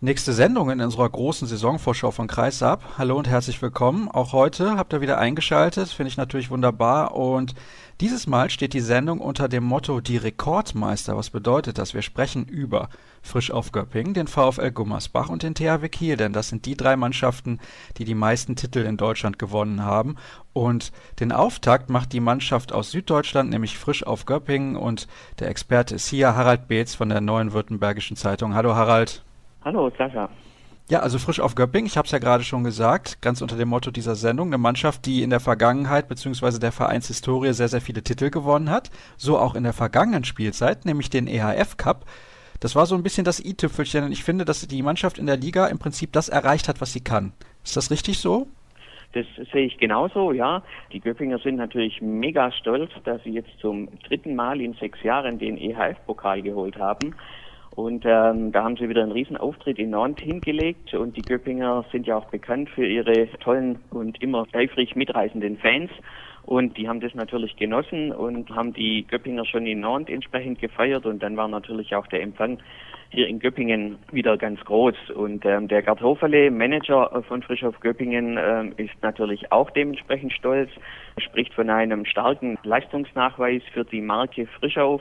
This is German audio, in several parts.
Nächste Sendung in unserer großen Saisonvorschau von Kreisab. Hallo und herzlich willkommen. Auch heute habt ihr wieder eingeschaltet, finde ich natürlich wunderbar. Und dieses Mal steht die Sendung unter dem Motto Die Rekordmeister. Was bedeutet das? Wir sprechen über Frisch auf Göppingen, den VfL Gummersbach und den THW Kiel, denn das sind die drei Mannschaften, die die meisten Titel in Deutschland gewonnen haben. Und den Auftakt macht die Mannschaft aus Süddeutschland, nämlich Frisch auf Göppingen. Und der Experte ist hier Harald Beetz von der Neuen Württembergischen Zeitung. Hallo Harald. Hallo, Sascha. Ja, also frisch auf Göpping, ich habe es ja gerade schon gesagt, ganz unter dem Motto dieser Sendung, eine Mannschaft, die in der Vergangenheit bzw. der Vereinshistorie sehr, sehr viele Titel gewonnen hat, so auch in der vergangenen Spielzeit, nämlich den EHF Cup. Das war so ein bisschen das i-Tüpfelchen und ich finde, dass die Mannschaft in der Liga im Prinzip das erreicht hat, was sie kann. Ist das richtig so? Das sehe ich genauso, ja. Die Göppinger sind natürlich mega stolz, dass sie jetzt zum dritten Mal in sechs Jahren den EHF-Pokal geholt haben. Und ähm, da haben sie wieder einen Riesenauftritt in Nantes hingelegt und die Göppinger sind ja auch bekannt für ihre tollen und immer eifrig mitreisenden Fans. Und die haben das natürlich genossen und haben die Göppinger schon in Nantes entsprechend gefeiert und dann war natürlich auch der Empfang hier in Göppingen wieder ganz groß. Und ähm, der Gerd Hoferle, Manager von Frischhof Göppingen, ähm, ist natürlich auch dementsprechend stolz, spricht von einem starken Leistungsnachweis für die Marke Frischhof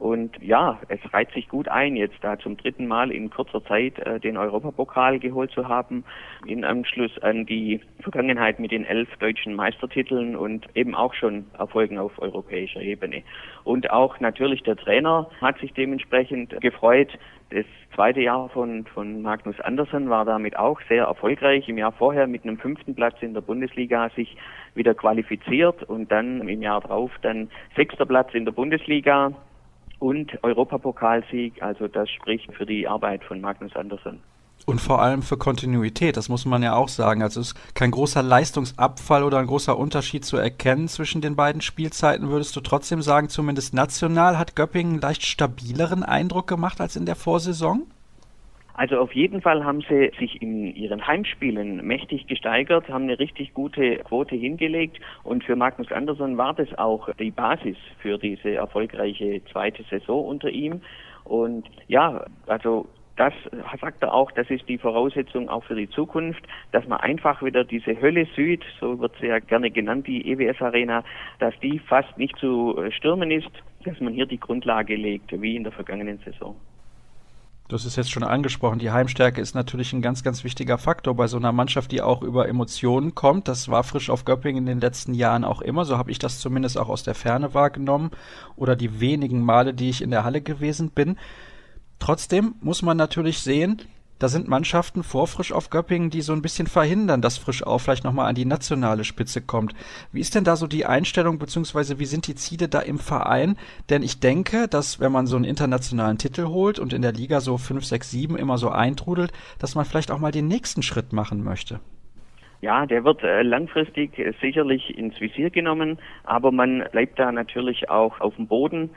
und ja, es reiht sich gut ein, jetzt da zum dritten Mal in kurzer Zeit äh, den Europapokal geholt zu haben, in Anschluss an die Vergangenheit mit den elf deutschen Meistertiteln und eben auch schon Erfolgen auf europäischer Ebene. Und auch natürlich der Trainer hat sich dementsprechend gefreut. Das zweite Jahr von, von Magnus Andersen war damit auch sehr erfolgreich. Im Jahr vorher mit einem fünften Platz in der Bundesliga sich wieder qualifiziert und dann im Jahr drauf dann sechster Platz in der Bundesliga und Europapokalsieg. Also das spricht für die Arbeit von Magnus Andersson. Und vor allem für Kontinuität, das muss man ja auch sagen. Also es ist kein großer Leistungsabfall oder ein großer Unterschied zu erkennen zwischen den beiden Spielzeiten. Würdest du trotzdem sagen, zumindest national hat Göppingen einen leicht stabileren Eindruck gemacht als in der Vorsaison? Also auf jeden Fall haben sie sich in ihren Heimspielen mächtig gesteigert, haben eine richtig gute Quote hingelegt und für Magnus Andersson war das auch die Basis für diese erfolgreiche zweite Saison unter ihm. Und ja, also das sagt er auch, das ist die Voraussetzung auch für die Zukunft, dass man einfach wieder diese Hölle Süd, so wird sie ja gerne genannt, die EWS Arena, dass die fast nicht zu stürmen ist, dass man hier die Grundlage legt, wie in der vergangenen Saison. Hast es jetzt schon angesprochen, die Heimstärke ist natürlich ein ganz, ganz wichtiger Faktor bei so einer Mannschaft, die auch über Emotionen kommt. Das war frisch auf Göppingen in den letzten Jahren auch immer. So habe ich das zumindest auch aus der Ferne wahrgenommen oder die wenigen Male, die ich in der Halle gewesen bin. Trotzdem muss man natürlich sehen, da sind Mannschaften vor Frisch auf Göppingen, die so ein bisschen verhindern, dass Frisch auf vielleicht nochmal an die nationale Spitze kommt. Wie ist denn da so die Einstellung, beziehungsweise wie sind die Ziele da im Verein? Denn ich denke, dass wenn man so einen internationalen Titel holt und in der Liga so 5, 6, 7 immer so eintrudelt, dass man vielleicht auch mal den nächsten Schritt machen möchte. Ja, der wird äh, langfristig äh, sicherlich ins Visier genommen, aber man bleibt da natürlich auch auf dem Boden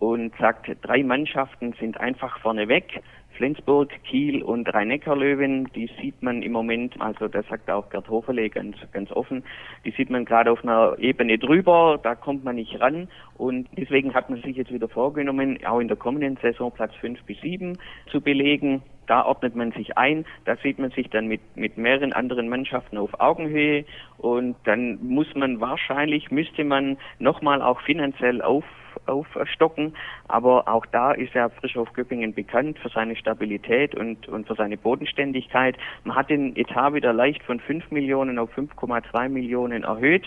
und sagt, drei Mannschaften sind einfach vorne weg. Flensburg, Kiel und Rhein-Neckar-Löwen, die sieht man im Moment, also das sagt auch Gerd Hoferle ganz, ganz offen, die sieht man gerade auf einer Ebene drüber, da kommt man nicht ran und deswegen hat man sich jetzt wieder vorgenommen, auch in der kommenden Saison Platz 5 bis 7 zu belegen. Da ordnet man sich ein, da sieht man sich dann mit, mit mehreren anderen Mannschaften auf Augenhöhe und dann muss man wahrscheinlich, müsste man nochmal auch finanziell auf aufstocken. Aber auch da ist ja Frischhof Göppingen bekannt für seine Stabilität und, und für seine Bodenständigkeit. Man hat den Etat wieder leicht von 5 Millionen auf 5,2 Millionen erhöht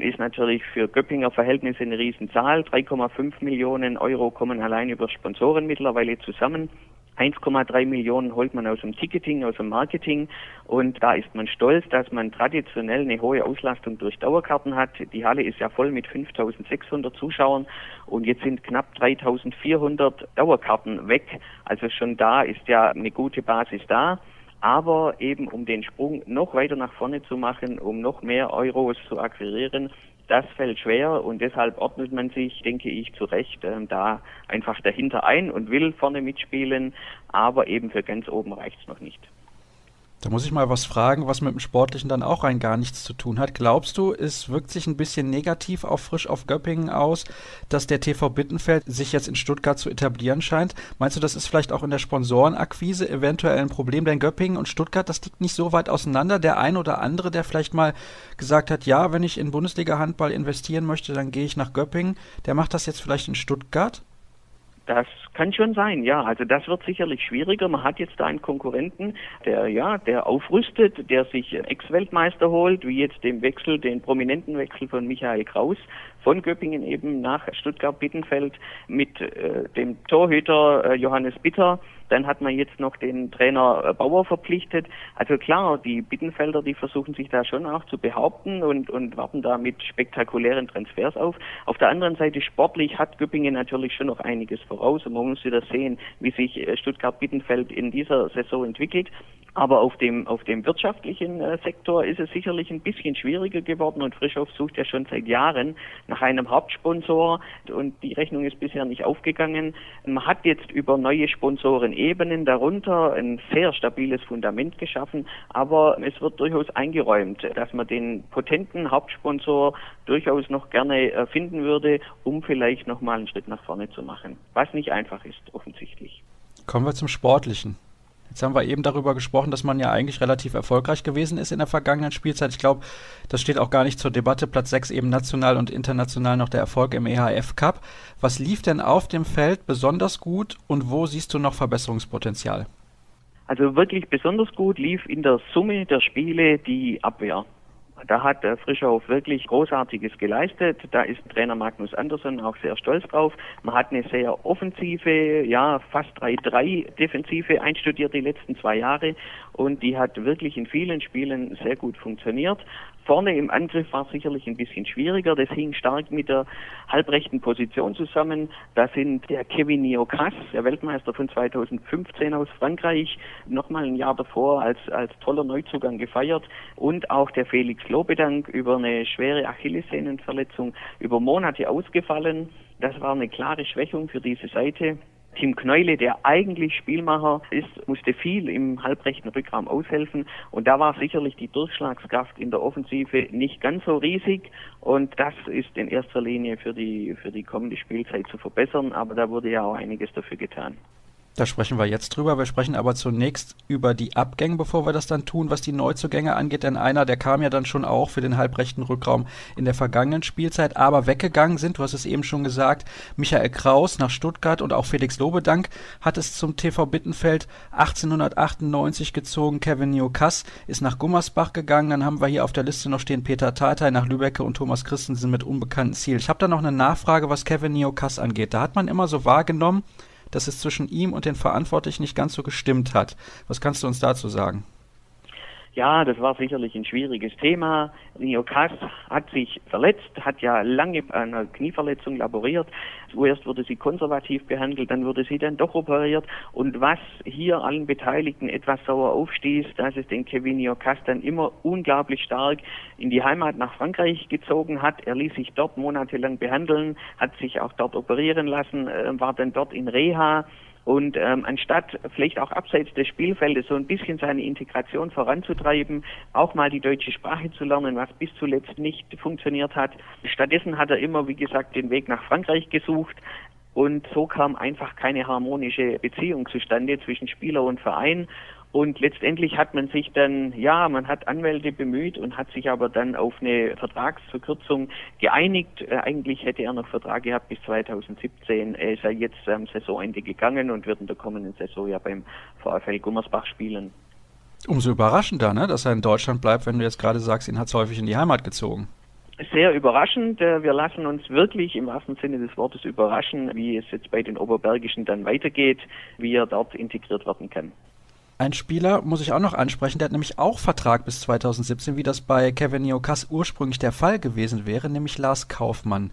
ist natürlich für Göppinger Verhältnisse eine Riesenzahl. 3,5 Millionen Euro kommen allein über Sponsoren mittlerweile zusammen. 1,3 Millionen holt man aus dem Ticketing, aus dem Marketing und da ist man stolz, dass man traditionell eine hohe Auslastung durch Dauerkarten hat. Die Halle ist ja voll mit 5600 Zuschauern und jetzt sind knapp 3400 Dauerkarten weg. Also schon da ist ja eine gute Basis da. Aber eben um den Sprung noch weiter nach vorne zu machen, um noch mehr Euros zu akquirieren, das fällt schwer und deshalb ordnet man sich, denke ich, zu Recht äh, da einfach dahinter ein und will vorne mitspielen, aber eben für ganz oben reicht es noch nicht. Da muss ich mal was fragen, was mit dem Sportlichen dann auch rein gar nichts zu tun hat. Glaubst du, es wirkt sich ein bisschen negativ auf Frisch auf Göppingen aus, dass der TV Bittenfeld sich jetzt in Stuttgart zu etablieren scheint? Meinst du, das ist vielleicht auch in der Sponsorenakquise eventuell ein Problem? Denn Göppingen und Stuttgart, das liegt nicht so weit auseinander. Der ein oder andere, der vielleicht mal gesagt hat, ja, wenn ich in Bundesliga Handball investieren möchte, dann gehe ich nach Göppingen, der macht das jetzt vielleicht in Stuttgart? Das kann schon sein, ja. Also das wird sicherlich schwieriger. Man hat jetzt da einen Konkurrenten, der ja, der aufrüstet, der sich Ex-Weltmeister holt, wie jetzt den Wechsel, den prominenten Wechsel von Michael Kraus von Göppingen eben nach Stuttgart-Bittenfeld mit äh, dem Torhüter äh, Johannes Bitter. Dann hat man jetzt noch den Trainer äh, Bauer verpflichtet. Also klar, die Bittenfelder, die versuchen sich da schon auch zu behaupten und, und warten da mit spektakulären Transfers auf. Auf der anderen Seite sportlich hat Göppingen natürlich schon noch einiges voraus und man muss wieder sehen, wie sich äh, Stuttgart-Bittenfeld in dieser Saison entwickelt. Aber auf dem, auf dem wirtschaftlichen äh, Sektor ist es sicherlich ein bisschen schwieriger geworden und Frischhoff sucht ja schon seit Jahren nach einem Hauptsponsor und die Rechnung ist bisher nicht aufgegangen. Man hat jetzt über neue Sponsorenebenen darunter ein sehr stabiles Fundament geschaffen, aber es wird durchaus eingeräumt, dass man den potenten Hauptsponsor durchaus noch gerne äh, finden würde, um vielleicht nochmal einen Schritt nach vorne zu machen. Was nicht einfach ist, offensichtlich. Kommen wir zum Sportlichen. Jetzt haben wir eben darüber gesprochen, dass man ja eigentlich relativ erfolgreich gewesen ist in der vergangenen Spielzeit. Ich glaube, das steht auch gar nicht zur Debatte. Platz 6 eben national und international noch der Erfolg im EHF Cup. Was lief denn auf dem Feld besonders gut und wo siehst du noch Verbesserungspotenzial? Also wirklich besonders gut lief in der Summe der Spiele die Abwehr. Da hat der Frischhoff wirklich Großartiges geleistet. Da ist Trainer Magnus Andersson auch sehr stolz drauf. Man hat eine sehr offensive, ja, fast 3-3 Defensive einstudiert die letzten zwei Jahre und die hat wirklich in vielen Spielen sehr gut funktioniert. Vorne im Angriff war es sicherlich ein bisschen schwieriger. Das hing stark mit der halbrechten Position zusammen. Da sind der Kevin Niokas, der Weltmeister von 2015 aus Frankreich, nochmal ein Jahr davor als, als toller Neuzugang gefeiert und auch der Felix Lobedank über eine schwere Achillessehnenverletzung über Monate ausgefallen. Das war eine klare Schwächung für diese Seite. Tim Kneule, der eigentlich Spielmacher ist, musste viel im halbrechten Rückraum aushelfen. Und da war sicherlich die Durchschlagskraft in der Offensive nicht ganz so riesig. Und das ist in erster Linie für die, für die kommende Spielzeit zu verbessern, aber da wurde ja auch einiges dafür getan. Da sprechen wir jetzt drüber. Wir sprechen aber zunächst über die Abgänge, bevor wir das dann tun, was die Neuzugänge angeht. Denn einer, der kam ja dann schon auch für den halbrechten Rückraum in der vergangenen Spielzeit, aber weggegangen sind, du hast es eben schon gesagt, Michael Kraus nach Stuttgart und auch Felix Lobedank hat es zum TV Bittenfeld 1898 gezogen. Kevin Niokas ist nach Gummersbach gegangen. Dann haben wir hier auf der Liste noch stehen Peter Tatay nach Lübecke und Thomas Christensen mit unbekannten Ziel. Ich habe da noch eine Nachfrage, was Kevin Niokas angeht. Da hat man immer so wahrgenommen, dass es zwischen ihm und den Verantwortlichen nicht ganz so gestimmt hat. Was kannst du uns dazu sagen? Ja, das war sicherlich ein schwieriges Thema. Nio Kass hat sich verletzt, hat ja lange an einer Knieverletzung laboriert. Zuerst wurde sie konservativ behandelt, dann wurde sie dann doch operiert. Und was hier allen Beteiligten etwas sauer aufstieß, dass es den Kevin Nio Kass dann immer unglaublich stark in die Heimat nach Frankreich gezogen hat. Er ließ sich dort monatelang behandeln, hat sich auch dort operieren lassen, äh, war dann dort in Reha und ähm, anstatt vielleicht auch abseits des Spielfeldes so ein bisschen seine Integration voranzutreiben, auch mal die deutsche Sprache zu lernen, was bis zuletzt nicht funktioniert hat. Stattdessen hat er immer, wie gesagt, den Weg nach Frankreich gesucht. Und so kam einfach keine harmonische Beziehung zustande zwischen Spieler und Verein. Und letztendlich hat man sich dann, ja, man hat Anwälte bemüht und hat sich aber dann auf eine Vertragsverkürzung geeinigt. Äh, eigentlich hätte er noch Vertrag gehabt bis 2017. Er ist ja jetzt am Saisonende gegangen und wird in der kommenden Saison ja beim VfL Gummersbach spielen. Umso überraschender, ne, dass er in Deutschland bleibt, wenn du jetzt gerade sagst, ihn hat es häufig in die Heimat gezogen. Sehr überraschend. Äh, wir lassen uns wirklich im wahrsten Sinne des Wortes überraschen, wie es jetzt bei den Oberbergischen dann weitergeht, wie er dort integriert werden kann. Ein Spieler muss ich auch noch ansprechen, der hat nämlich auch Vertrag bis 2017, wie das bei Kevin Niokas ursprünglich der Fall gewesen wäre, nämlich Lars Kaufmann.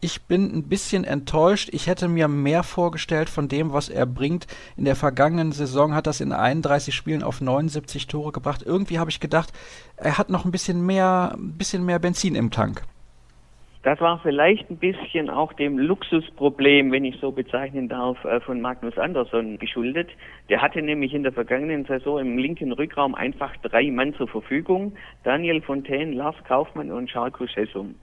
Ich bin ein bisschen enttäuscht. Ich hätte mir mehr vorgestellt von dem, was er bringt. In der vergangenen Saison hat das in 31 Spielen auf 79 Tore gebracht. Irgendwie habe ich gedacht, er hat noch ein bisschen mehr, ein bisschen mehr Benzin im Tank. Das war vielleicht ein bisschen auch dem Luxusproblem, wenn ich so bezeichnen darf, äh, von Magnus Andersson geschuldet. Der hatte nämlich in der vergangenen Saison im linken Rückraum einfach drei Mann zur Verfügung. Daniel Fontaine, Lars Kaufmann und Charles Hessum.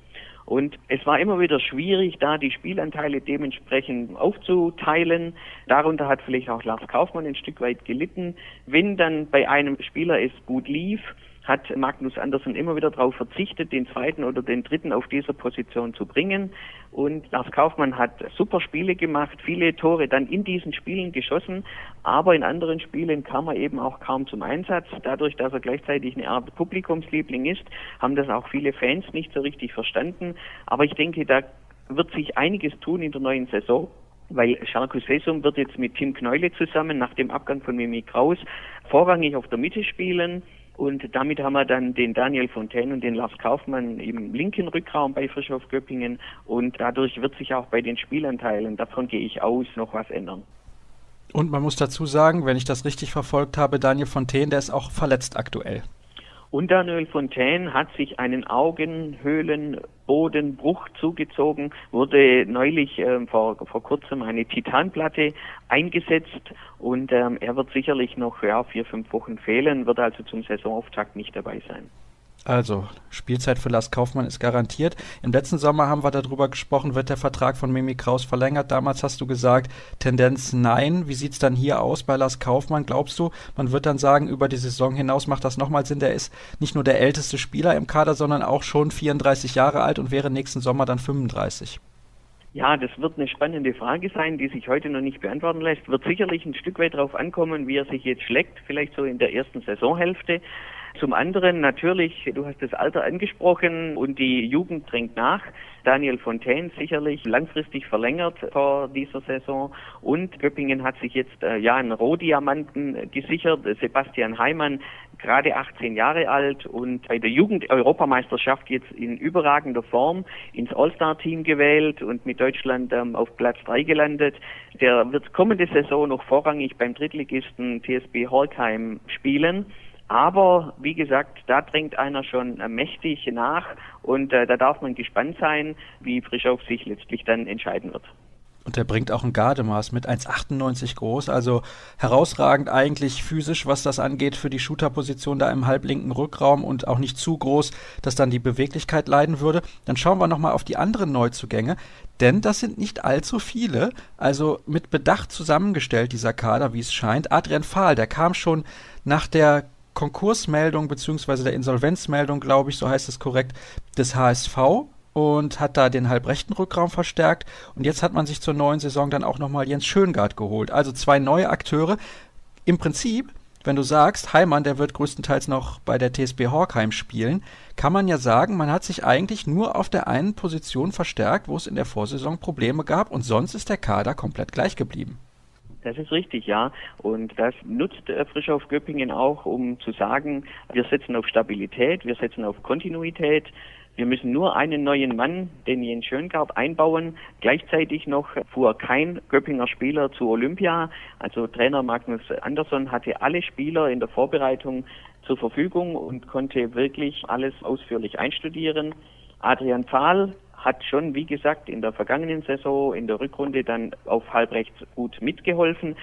Und es war immer wieder schwierig, da die Spielanteile dementsprechend aufzuteilen. Darunter hat vielleicht auch Lars Kaufmann ein Stück weit gelitten. Wenn dann bei einem Spieler es gut lief, hat Magnus Andersson immer wieder darauf verzichtet, den zweiten oder den dritten auf dieser Position zu bringen. Und Lars Kaufmann hat super Spiele gemacht, viele Tore dann in diesen Spielen geschossen, aber in anderen Spielen kam er eben auch kaum zum Einsatz. Dadurch, dass er gleichzeitig eine Art Publikumsliebling ist, haben das auch viele Fans nicht so richtig verstanden. Aber ich denke, da wird sich einiges tun in der neuen Saison weil Scharkus Sesum wird jetzt mit Tim Kneule zusammen nach dem Abgang von Mimi Kraus vorrangig auf der Mitte spielen. Und damit haben wir dann den Daniel Fontaine und den Lars Kaufmann im linken Rückraum bei Frischhof Göppingen. Und dadurch wird sich auch bei den Spielanteilen, davon gehe ich aus, noch was ändern. Und man muss dazu sagen, wenn ich das richtig verfolgt habe, Daniel Fontaine, der ist auch verletzt aktuell. Und Daniel Fontaine hat sich einen Augenhöhlenbodenbruch zugezogen, wurde neulich äh, vor, vor kurzem eine Titanplatte eingesetzt und ähm, er wird sicherlich noch ja, vier, fünf Wochen fehlen, wird also zum Saisonauftakt nicht dabei sein. Also, Spielzeit für Lars Kaufmann ist garantiert. Im letzten Sommer haben wir darüber gesprochen, wird der Vertrag von Mimi Kraus verlängert. Damals hast du gesagt, Tendenz nein. Wie sieht es dann hier aus bei Lars Kaufmann? Glaubst du, man wird dann sagen, über die Saison hinaus macht das nochmal Sinn? Der ist nicht nur der älteste Spieler im Kader, sondern auch schon 34 Jahre alt und wäre nächsten Sommer dann 35. Ja, das wird eine spannende Frage sein, die sich heute noch nicht beantworten lässt. Wird sicherlich ein Stück weit darauf ankommen, wie er sich jetzt schlägt, vielleicht so in der ersten Saisonhälfte. Zum anderen natürlich, du hast das Alter angesprochen und die Jugend drängt nach. Daniel Fontaine sicherlich langfristig verlängert vor dieser Saison und Göppingen hat sich jetzt äh, ja einen Rohdiamanten gesichert. Sebastian Heimann, gerade 18 Jahre alt und bei der Jugend-Europameisterschaft jetzt in überragender Form ins All-Star-Team gewählt und mit Deutschland ähm, auf Platz 3 gelandet. Der wird kommende Saison noch vorrangig beim Drittligisten TSB Horkheim spielen. Aber wie gesagt, da drängt einer schon äh, mächtig nach und äh, da darf man gespannt sein, wie Frischauf sich letztlich dann entscheiden wird. Und der bringt auch ein Gardemaß mit 1,98 groß, also herausragend eigentlich physisch, was das angeht für die Shooterposition da im halblinken Rückraum und auch nicht zu groß, dass dann die Beweglichkeit leiden würde. Dann schauen wir nochmal auf die anderen Neuzugänge, denn das sind nicht allzu viele, also mit Bedacht zusammengestellt dieser Kader, wie es scheint. Adrian Fahl, der kam schon nach der Konkursmeldung beziehungsweise der Insolvenzmeldung, glaube ich, so heißt es korrekt, des HSV und hat da den halbrechten Rückraum verstärkt. Und jetzt hat man sich zur neuen Saison dann auch nochmal Jens Schöngard geholt. Also zwei neue Akteure. Im Prinzip, wenn du sagst, Heimann, der wird größtenteils noch bei der TSB Horkheim spielen, kann man ja sagen, man hat sich eigentlich nur auf der einen Position verstärkt, wo es in der Vorsaison Probleme gab und sonst ist der Kader komplett gleich geblieben. Das ist richtig, ja. Und das nutzt äh, Frischhof Göppingen auch, um zu sagen, wir setzen auf Stabilität, wir setzen auf Kontinuität. Wir müssen nur einen neuen Mann, den Jens Schöngard, einbauen. Gleichzeitig noch fuhr kein Göppinger Spieler zu Olympia. Also Trainer Magnus Andersson hatte alle Spieler in der Vorbereitung zur Verfügung und konnte wirklich alles ausführlich einstudieren. Adrian Pfahl hat schon, wie gesagt, in der vergangenen Saison, in der Rückrunde dann auf halbrechts gut mitgeholfen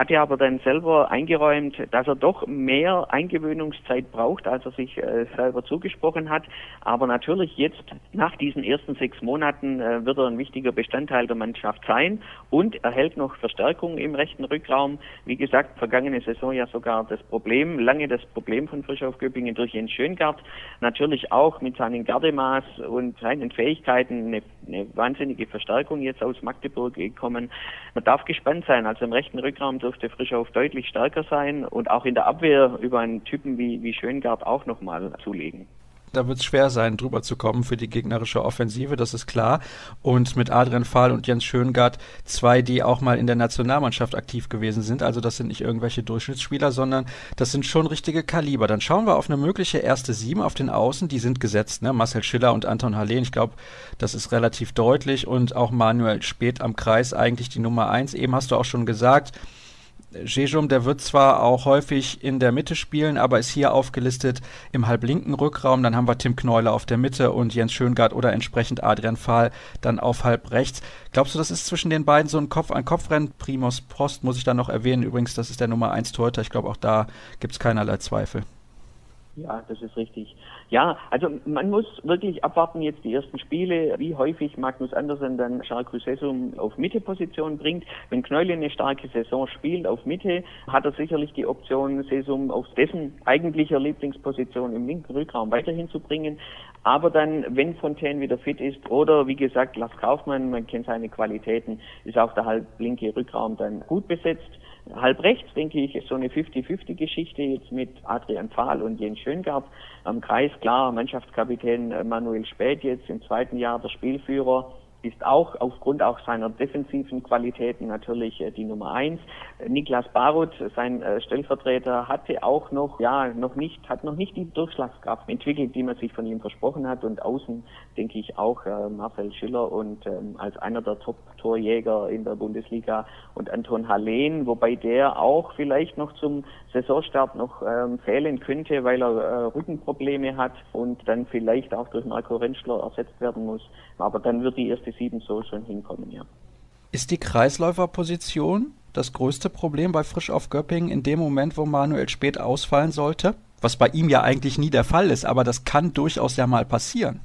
hat er aber dann selber eingeräumt, dass er doch mehr Eingewöhnungszeit braucht, als er sich äh, selber zugesprochen hat. Aber natürlich jetzt nach diesen ersten sechs Monaten äh, wird er ein wichtiger Bestandteil der Mannschaft sein und erhält noch Verstärkung im rechten Rückraum. Wie gesagt, vergangene Saison ja sogar das Problem, lange das Problem von Frischhof Göppingen durch Jens Schöngart. Natürlich auch mit seinen Gardemaß und seinen Fähigkeiten eine, eine wahnsinnige Verstärkung jetzt aus Magdeburg gekommen. Man darf gespannt sein. Also im rechten Rückraum dürfte Frischauf deutlich stärker sein und auch in der Abwehr über einen Typen wie, wie Schöngard auch nochmal zulegen. Da wird es schwer sein, drüber zu kommen für die gegnerische Offensive, das ist klar. Und mit Adrian Fahl und Jens Schöngard zwei, die auch mal in der Nationalmannschaft aktiv gewesen sind. Also das sind nicht irgendwelche Durchschnittsspieler, sondern das sind schon richtige Kaliber. Dann schauen wir auf eine mögliche erste Sieben auf den Außen. Die sind gesetzt, ne? Marcel Schiller und Anton Hallen. Ich glaube, das ist relativ deutlich. Und auch Manuel Spät am Kreis eigentlich die Nummer eins. Eben hast du auch schon gesagt, Jejum, der wird zwar auch häufig in der Mitte spielen, aber ist hier aufgelistet im halblinken Rückraum. Dann haben wir Tim Knäuler auf der Mitte und Jens Schöngard oder entsprechend Adrian Fahl dann auf halb rechts. Glaubst du, das ist zwischen den beiden so ein Kopf-an-Kopf-Rennen? Primos Post muss ich dann noch erwähnen. Übrigens, das ist der Nummer 1 Torhüter. Ich glaube, auch da gibt es keinerlei Zweifel. Ja, das ist richtig. Ja, also man muss wirklich abwarten jetzt die ersten Spiele, wie häufig Magnus Andersen dann Charles Sesum auf Mitteposition bringt. Wenn Knäule eine starke Saison spielt auf Mitte, hat er sicherlich die Option, Sesum auf dessen eigentlicher Lieblingsposition im linken Rückraum weiterhin zu bringen. Aber dann, wenn Fontaine wieder fit ist oder wie gesagt Lars Kaufmann, man kennt seine Qualitäten, ist auch der halb linke Rückraum dann gut besetzt. Halb rechts, denke ich, ist so eine 50-50-Geschichte jetzt mit Adrian Pfahl und Jens Schöngard am Kreis. Klar, Mannschaftskapitän Manuel Späth jetzt im zweiten Jahr der Spielführer ist auch aufgrund auch seiner defensiven Qualitäten natürlich äh, die Nummer eins. Niklas Barut, sein äh, Stellvertreter, hatte auch noch, ja, noch nicht, hat noch nicht die Durchschlagskraft entwickelt, die man sich von ihm versprochen hat. Und außen denke ich auch äh, Marcel Schiller und ähm, als einer der Top-Torjäger in der Bundesliga und Anton Hallen, wobei der auch vielleicht noch zum Saisonstart noch ähm, fehlen könnte, weil er Rückenprobleme hat und dann vielleicht auch durch Marco Rentschler ersetzt werden muss. Aber dann wird die erste Sieben so schon hinkommen, ja. Ist die Kreisläuferposition das größte Problem bei Frisch auf Göppingen in dem Moment, wo Manuel spät ausfallen sollte? Was bei ihm ja eigentlich nie der Fall ist, aber das kann durchaus ja mal passieren.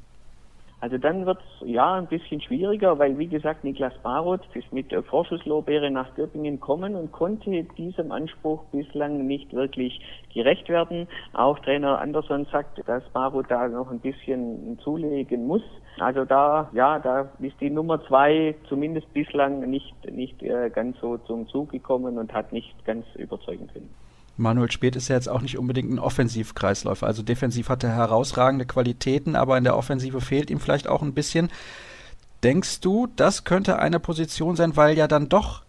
Also dann wird es ja ein bisschen schwieriger, weil wie gesagt Niklas Baroth ist mit Vorschusslorbeere nach Göppingen kommen und konnte diesem Anspruch bislang nicht wirklich gerecht werden. Auch Trainer Andersson sagt, dass Baroth da noch ein bisschen zulegen muss. Also da, ja, da ist die Nummer zwei zumindest bislang nicht, nicht äh, ganz so zum Zug gekommen und hat nicht ganz überzeugen können. Manuel Speth ist ja jetzt auch nicht unbedingt ein Offensivkreisläufer. Also defensiv hat er herausragende Qualitäten, aber in der Offensive fehlt ihm vielleicht auch ein bisschen. Denkst du, das könnte eine Position sein, weil ja dann doch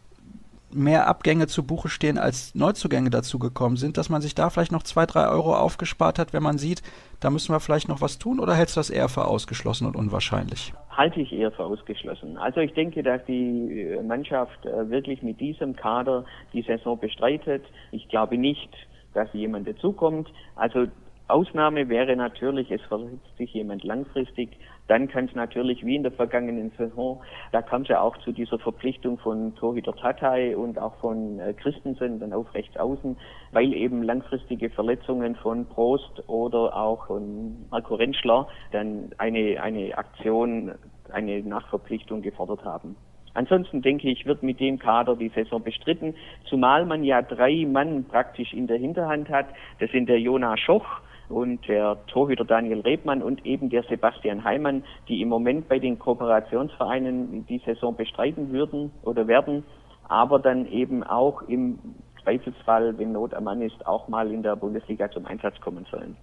mehr Abgänge zu Buche stehen, als Neuzugänge dazugekommen sind, dass man sich da vielleicht noch zwei, drei Euro aufgespart hat, wenn man sieht, da müssen wir vielleicht noch was tun, oder hältst du das eher für ausgeschlossen und unwahrscheinlich? Halte ich eher für ausgeschlossen. Also ich denke, dass die äh, Mannschaft äh, wirklich mit diesem Kader die Saison bestreitet. Ich glaube nicht, dass jemand dazukommt. Also Ausnahme wäre natürlich, es verletzt sich jemand langfristig, dann kann es natürlich wie in der vergangenen Saison, da kam es ja auch zu dieser Verpflichtung von Torhüter Tatay und auch von äh, Christensen dann auf rechts außen, weil eben langfristige Verletzungen von Prost oder auch von Marco Rentschler dann eine, eine Aktion, eine Nachverpflichtung gefordert haben. Ansonsten denke ich, wird mit dem Kader die Saison bestritten, zumal man ja drei Mann praktisch in der Hinterhand hat. Das sind der Jonas Schoch, und der Torhüter Daniel Rebmann und eben der Sebastian Heimann, die im Moment bei den Kooperationsvereinen die Saison bestreiten würden oder werden, aber dann eben auch im Zweifelsfall, wenn Not am Mann ist, auch mal in der Bundesliga zum Einsatz kommen sollen.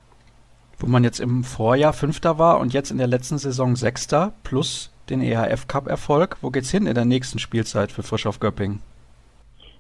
Wo man jetzt im Vorjahr Fünfter war und jetzt in der letzten Saison Sechster plus den EHF Cup Erfolg, wo geht's hin in der nächsten Spielzeit für Frisch auf Göppingen?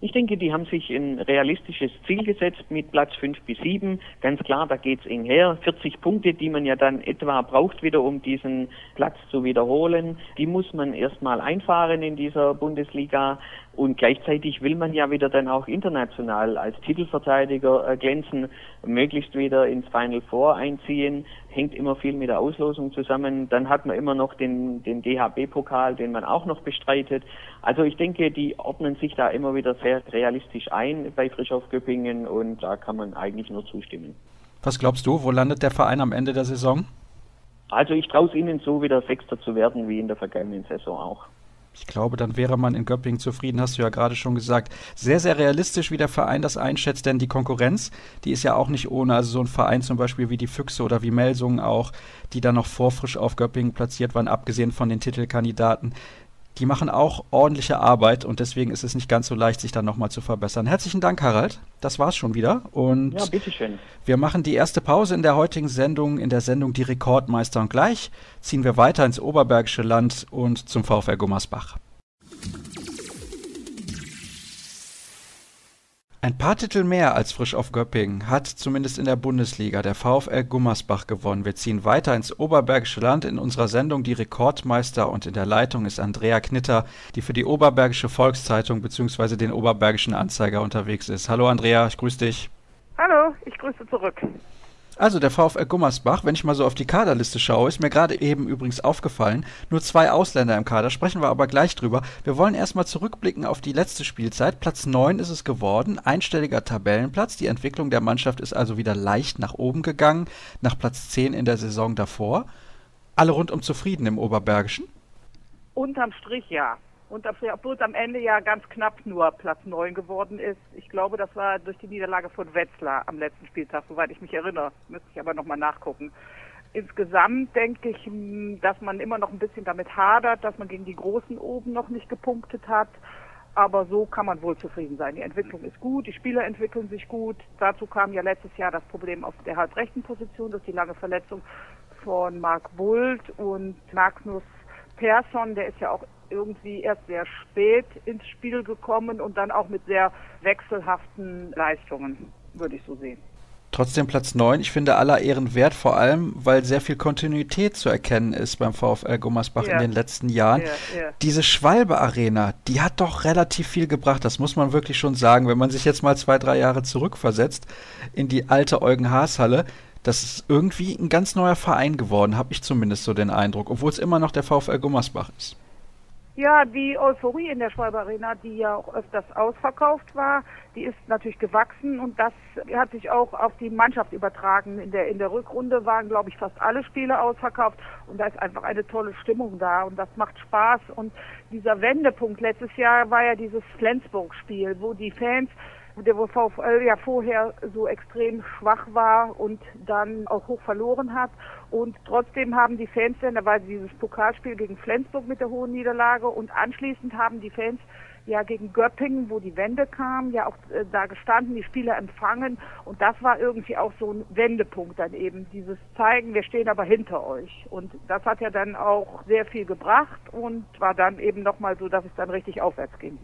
Ich denke, die haben sich ein realistisches Ziel gesetzt mit Platz 5 bis 7. Ganz klar, da geht's eng her. 40 Punkte, die man ja dann etwa braucht wieder, um diesen Platz zu wiederholen, die muss man erstmal einfahren in dieser Bundesliga. Und gleichzeitig will man ja wieder dann auch international als Titelverteidiger äh, glänzen, möglichst wieder ins Final Four einziehen. Hängt immer viel mit der Auslosung zusammen. Dann hat man immer noch den, den DHB-Pokal, den man auch noch bestreitet. Also ich denke, die ordnen sich da immer wieder sehr realistisch ein bei Frischhoff Göppingen und da kann man eigentlich nur zustimmen. Was glaubst du, wo landet der Verein am Ende der Saison? Also ich traue es ihnen so, wieder Sechster zu werden wie in der vergangenen Saison auch. Ich glaube, dann wäre man in Göppingen zufrieden, hast du ja gerade schon gesagt. Sehr, sehr realistisch, wie der Verein das einschätzt, denn die Konkurrenz, die ist ja auch nicht ohne. Also so ein Verein zum Beispiel wie die Füchse oder wie Melsungen auch, die dann noch vorfrisch auf Göppingen platziert waren, abgesehen von den Titelkandidaten, die machen auch ordentliche Arbeit und deswegen ist es nicht ganz so leicht, sich dann nochmal zu verbessern. Herzlichen Dank, Harald. Das war's schon wieder. Und ja, bitteschön. Wir machen die erste Pause in der heutigen Sendung, in der Sendung Die Rekordmeister. Und gleich ziehen wir weiter ins Oberbergische Land und zum VfR Gummersbach. Ein paar Titel mehr als frisch auf Göppingen hat zumindest in der Bundesliga der VfL Gummersbach gewonnen. Wir ziehen weiter ins Oberbergische Land in unserer Sendung Die Rekordmeister und in der Leitung ist Andrea Knitter, die für die Oberbergische Volkszeitung bzw. den Oberbergischen Anzeiger unterwegs ist. Hallo Andrea, ich grüße dich. Hallo, ich grüße zurück. Also der VfL Gummersbach, wenn ich mal so auf die Kaderliste schaue, ist mir gerade eben übrigens aufgefallen, nur zwei Ausländer im Kader, sprechen wir aber gleich drüber. Wir wollen erstmal zurückblicken auf die letzte Spielzeit. Platz 9 ist es geworden, einstelliger Tabellenplatz. Die Entwicklung der Mannschaft ist also wieder leicht nach oben gegangen, nach Platz 10 in der Saison davor. Alle rundum zufrieden im Oberbergischen? Unterm Strich ja. Und obwohl es am Ende ja ganz knapp nur Platz 9 geworden ist. Ich glaube, das war durch die Niederlage von Wetzlar am letzten Spieltag, soweit ich mich erinnere. Müsste ich aber nochmal nachgucken. Insgesamt denke ich, dass man immer noch ein bisschen damit hadert, dass man gegen die Großen oben noch nicht gepunktet hat. Aber so kann man wohl zufrieden sein. Die Entwicklung ist gut, die Spieler entwickeln sich gut. Dazu kam ja letztes Jahr das Problem auf der halbrechten Position durch die lange Verletzung von Marc Bult und Magnus Persson, der ist ja auch irgendwie erst sehr spät ins Spiel gekommen und dann auch mit sehr wechselhaften Leistungen, würde ich so sehen. Trotzdem Platz 9, ich finde aller Ehren wert, vor allem, weil sehr viel Kontinuität zu erkennen ist beim VfL Gummersbach ja. in den letzten Jahren. Ja, ja. Diese Schwalbe Arena, die hat doch relativ viel gebracht, das muss man wirklich schon sagen. Wenn man sich jetzt mal zwei, drei Jahre zurückversetzt in die alte Eugen-Haas-Halle, das ist irgendwie ein ganz neuer Verein geworden, habe ich zumindest so den Eindruck, obwohl es immer noch der VfL Gummersbach ist. Ja, die Euphorie in der Schwalbe Arena, die ja auch öfters ausverkauft war, die ist natürlich gewachsen und das hat sich auch auf die Mannschaft übertragen. In der, in der Rückrunde waren, glaube ich, fast alle Spiele ausverkauft und da ist einfach eine tolle Stimmung da und das macht Spaß. Und dieser Wendepunkt letztes Jahr war ja dieses Flensburg-Spiel, wo die Fans der VfL ja vorher so extrem schwach war und dann auch hoch verloren hat. Und trotzdem haben die Fans dann, da war dieses Pokalspiel gegen Flensburg mit der hohen Niederlage und anschließend haben die Fans ja gegen Göppingen, wo die Wende kam, ja auch äh, da gestanden, die Spieler empfangen. Und das war irgendwie auch so ein Wendepunkt dann eben, dieses zeigen, wir stehen aber hinter euch. Und das hat ja dann auch sehr viel gebracht und war dann eben nochmal so, dass es dann richtig aufwärts ging.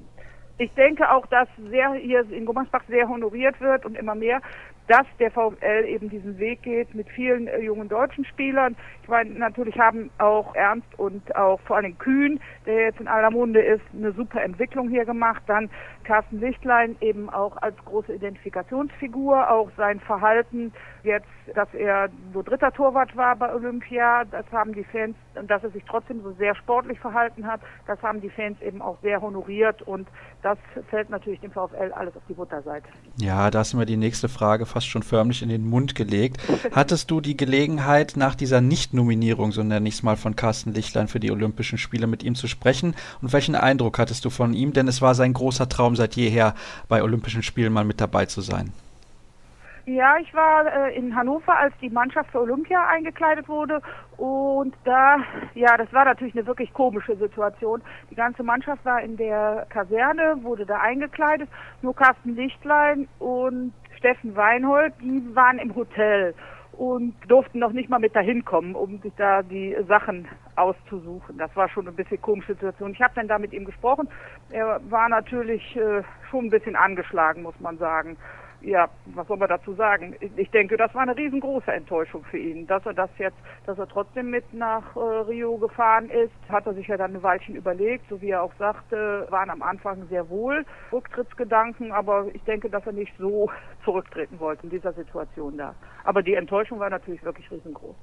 Ich denke auch, dass sehr hier in Gummersbach sehr honoriert wird und immer mehr, dass der VfL eben diesen Weg geht mit vielen äh, jungen deutschen Spielern. Ich meine, natürlich haben auch Ernst und auch vor allem Kühn, der jetzt in aller Munde ist, eine super Entwicklung hier gemacht. Dann Carsten Lichtlein eben auch als große Identifikationsfigur, auch sein Verhalten jetzt, dass er so dritter Torwart war bei Olympia, das haben die Fans, und dass er sich trotzdem so sehr sportlich verhalten hat, das haben die Fans eben auch sehr honoriert und das fällt natürlich dem VfL alles auf die Butterseite. Ja, da ist mir die nächste Frage fast schon förmlich in den Mund gelegt. Hattest du die Gelegenheit, nach dieser Nicht-Nominierung, so nenne ich es mal, von Carsten Lichtlein für die Olympischen Spiele mit ihm zu sprechen? Und welchen Eindruck hattest du von ihm? Denn es war sein großer Traum seit jeher, bei Olympischen Spielen mal mit dabei zu sein. Ja, ich war äh, in Hannover, als die Mannschaft für Olympia eingekleidet wurde. Und da, ja, das war natürlich eine wirklich komische Situation. Die ganze Mannschaft war in der Kaserne, wurde da eingekleidet. Nur Carsten Lichtlein und Steffen Weinhold, die waren im Hotel und durften noch nicht mal mit dahin kommen, um sich da die Sachen auszusuchen. Das war schon ein bisschen komische Situation. Ich habe dann da mit ihm gesprochen. Er war natürlich äh, schon ein bisschen angeschlagen, muss man sagen ja, was soll man dazu sagen? Ich denke, das war eine riesengroße Enttäuschung für ihn. Dass er das jetzt, dass er trotzdem mit nach äh, Rio gefahren ist, hat er sich ja dann ein Weilchen überlegt, so wie er auch sagte, waren am Anfang sehr wohl Rücktrittsgedanken, aber ich denke, dass er nicht so zurücktreten wollte in dieser Situation da. Aber die Enttäuschung war natürlich wirklich riesengroß.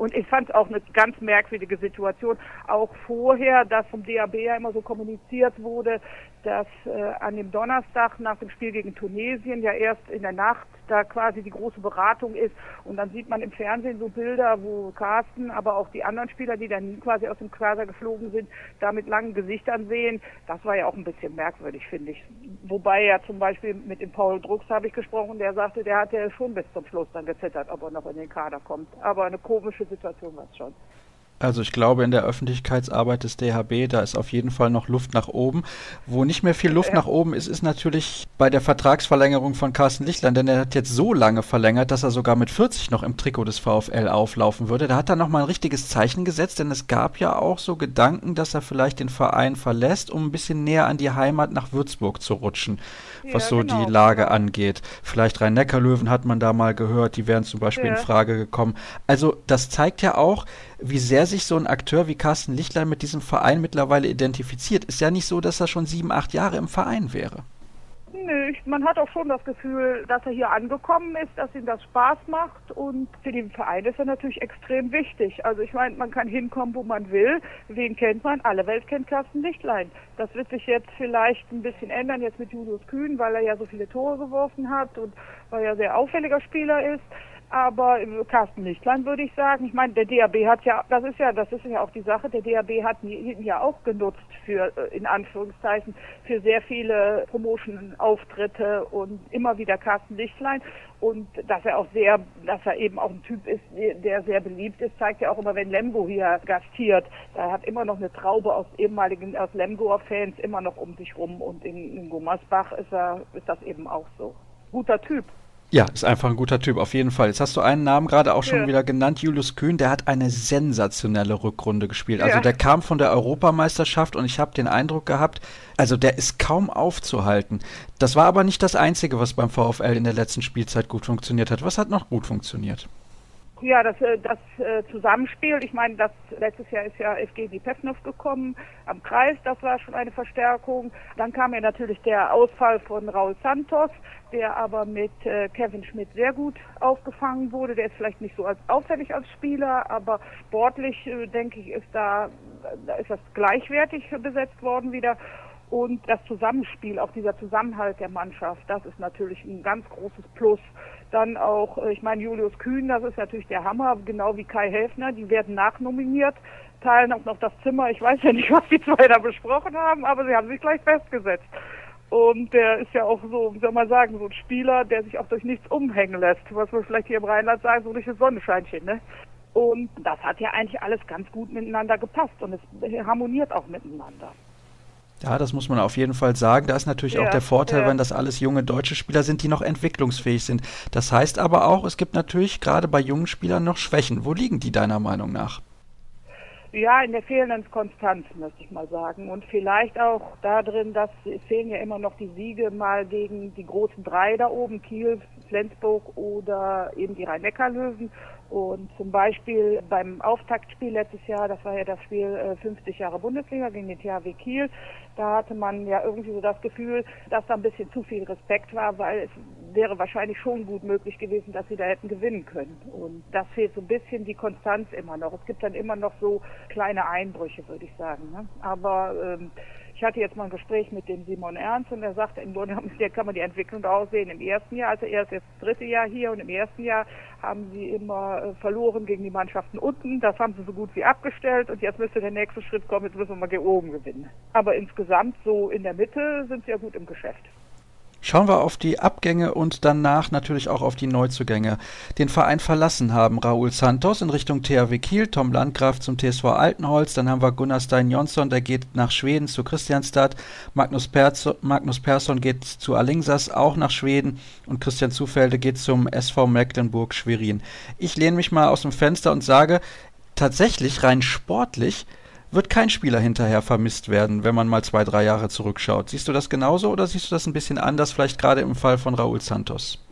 Und ich fand es auch eine ganz merkwürdige Situation. Auch vorher, dass vom DAB ja immer so kommuniziert wurde, dass äh, an dem Donnerstag nach dem Spiel gegen Tunesien ja erst in der Nacht da quasi die große Beratung ist. Und dann sieht man im Fernsehen so Bilder, wo Carsten, aber auch die anderen Spieler, die dann quasi aus dem Quasar geflogen sind, da mit langen Gesichtern sehen. Das war ja auch ein bisschen merkwürdig, finde ich. Wobei ja zum Beispiel mit dem Paul Drucks habe ich gesprochen, der sagte, der hat ja schon bis zum Schluss dann gezittert, ob er noch in den Kader kommt. Aber eine komische Situation war es schon. Also ich glaube, in der Öffentlichkeitsarbeit des DHB, da ist auf jeden Fall noch Luft nach oben. Wo nicht mehr viel Luft ja. nach oben ist, ist natürlich bei der Vertragsverlängerung von Carsten Lichtlein, denn er hat jetzt so lange verlängert, dass er sogar mit 40 noch im Trikot des VfL auflaufen würde. Da hat er nochmal ein richtiges Zeichen gesetzt, denn es gab ja auch so Gedanken, dass er vielleicht den Verein verlässt, um ein bisschen näher an die Heimat nach Würzburg zu rutschen, was ja, so genau. die Lage genau. angeht. Vielleicht Rhein-Neckar-Löwen hat man da mal gehört, die wären zum Beispiel ja. in Frage gekommen. Also das zeigt ja auch, wie sehr sich so ein Akteur wie Carsten Lichtlein mit diesem Verein mittlerweile identifiziert. Ist ja nicht so, dass er schon sieben, acht Jahre im Verein wäre. Nö, man hat auch schon das Gefühl, dass er hier angekommen ist, dass ihm das Spaß macht und für den Verein ist er natürlich extrem wichtig. Also ich meine, man kann hinkommen, wo man will. Wen kennt man? Alle Welt kennt Carsten Lichtlein. Das wird sich jetzt vielleicht ein bisschen ändern, jetzt mit Julius Kühn, weil er ja so viele Tore geworfen hat und weil er sehr auffälliger Spieler ist. Aber Carsten Lichtlein würde ich sagen, ich meine, der DAB hat ja, das ist ja, das ist ja auch die Sache, der DAB hat ihn ja auch genutzt für, äh, in Anführungszeichen, für sehr viele Promotion-Auftritte und immer wieder Carsten Lichtlein. Und dass er auch sehr, dass er eben auch ein Typ ist, der sehr beliebt ist, zeigt ja auch immer, wenn Lemgo hier gastiert. Da hat immer noch eine Traube aus ehemaligen, aus Lemgoer Fans immer noch um sich rum. Und in, in Gummersbach ist er, ist das eben auch so. Guter Typ. Ja, ist einfach ein guter Typ, auf jeden Fall. Jetzt hast du einen Namen gerade auch schon ja. wieder genannt, Julius Kühn, der hat eine sensationelle Rückrunde gespielt. Also ja. der kam von der Europameisterschaft und ich habe den Eindruck gehabt, also der ist kaum aufzuhalten. Das war aber nicht das Einzige, was beim VfL in der letzten Spielzeit gut funktioniert hat. Was hat noch gut funktioniert? Ja, das, äh, das äh, Zusammenspiel, ich meine, das letztes Jahr ist ja FG Pefnov gekommen am Kreis, das war schon eine Verstärkung. Dann kam ja natürlich der Ausfall von Raul Santos, der aber mit äh, Kevin Schmidt sehr gut aufgefangen wurde. Der ist vielleicht nicht so als auffällig als Spieler, aber sportlich denke ich, ist da, da ist das gleichwertig besetzt worden wieder. Und das Zusammenspiel, auch dieser Zusammenhalt der Mannschaft, das ist natürlich ein ganz großes Plus. Dann auch, äh, ich meine, Julius Kühn, das ist natürlich der Hammer, genau wie Kai Helfner, die werden nachnominiert, teilen auch noch das Zimmer. Ich weiß ja nicht, was die zwei da besprochen haben, aber sie haben sich gleich festgesetzt. Und der ist ja auch so, wie soll man sagen, so ein Spieler, der sich auch durch nichts umhängen lässt, was wir vielleicht hier im Rheinland sagen, so durch das Sonnenscheinchen, ne? Und das hat ja eigentlich alles ganz gut miteinander gepasst und es harmoniert auch miteinander. Ja, das muss man auf jeden Fall sagen. Da ist natürlich ja, auch der Vorteil, ja. wenn das alles junge deutsche Spieler sind, die noch entwicklungsfähig sind. Das heißt aber auch, es gibt natürlich gerade bei jungen Spielern noch Schwächen. Wo liegen die deiner Meinung nach? Ja, in der fehlenden Konstanz, möchte ich mal sagen. Und vielleicht auch darin, dass es fehlen ja immer noch die Siege mal gegen die großen drei da oben, Kiel, Flensburg oder eben die Rhein-Neckar-Löwen. Und zum Beispiel beim Auftaktspiel letztes Jahr, das war ja das Spiel 50 äh, Jahre Bundesliga gegen den THW Kiel, da hatte man ja irgendwie so das Gefühl, dass da ein bisschen zu viel Respekt war, weil es wäre wahrscheinlich schon gut möglich gewesen, dass sie da hätten gewinnen können. Und das fehlt so ein bisschen die Konstanz immer noch. Es gibt dann immer noch so kleine Einbrüche, würde ich sagen. Ne? Aber ähm, ich hatte jetzt mal ein Gespräch mit dem Simon Ernst und er sagte, in Grunde kann man die Entwicklung daraus sehen. Im ersten Jahr, also er ist jetzt das dritte Jahr hier und im ersten Jahr haben sie immer äh, verloren gegen die Mannschaften unten. Das haben sie so gut wie abgestellt und jetzt müsste der nächste Schritt kommen, jetzt müssen wir mal hier oben gewinnen. Aber insgesamt so in der Mitte sind sie ja gut im Geschäft. Schauen wir auf die Abgänge und danach natürlich auch auf die Neuzugänge. Den Verein verlassen haben Raúl Santos in Richtung THW Kiel, Tom Landgraf zum TSV Altenholz, dann haben wir Gunnar Stein Jonsson, der geht nach Schweden zu Christianstad, Magnus, Perzo, Magnus Persson geht zu Alingsas, auch nach Schweden und Christian Zufelde geht zum SV Mecklenburg-Schwerin. Ich lehne mich mal aus dem Fenster und sage, tatsächlich rein sportlich wird kein Spieler hinterher vermisst werden, wenn man mal zwei, drei Jahre zurückschaut. Siehst du das genauso oder siehst du das ein bisschen anders, vielleicht gerade im Fall von Raúl Santos?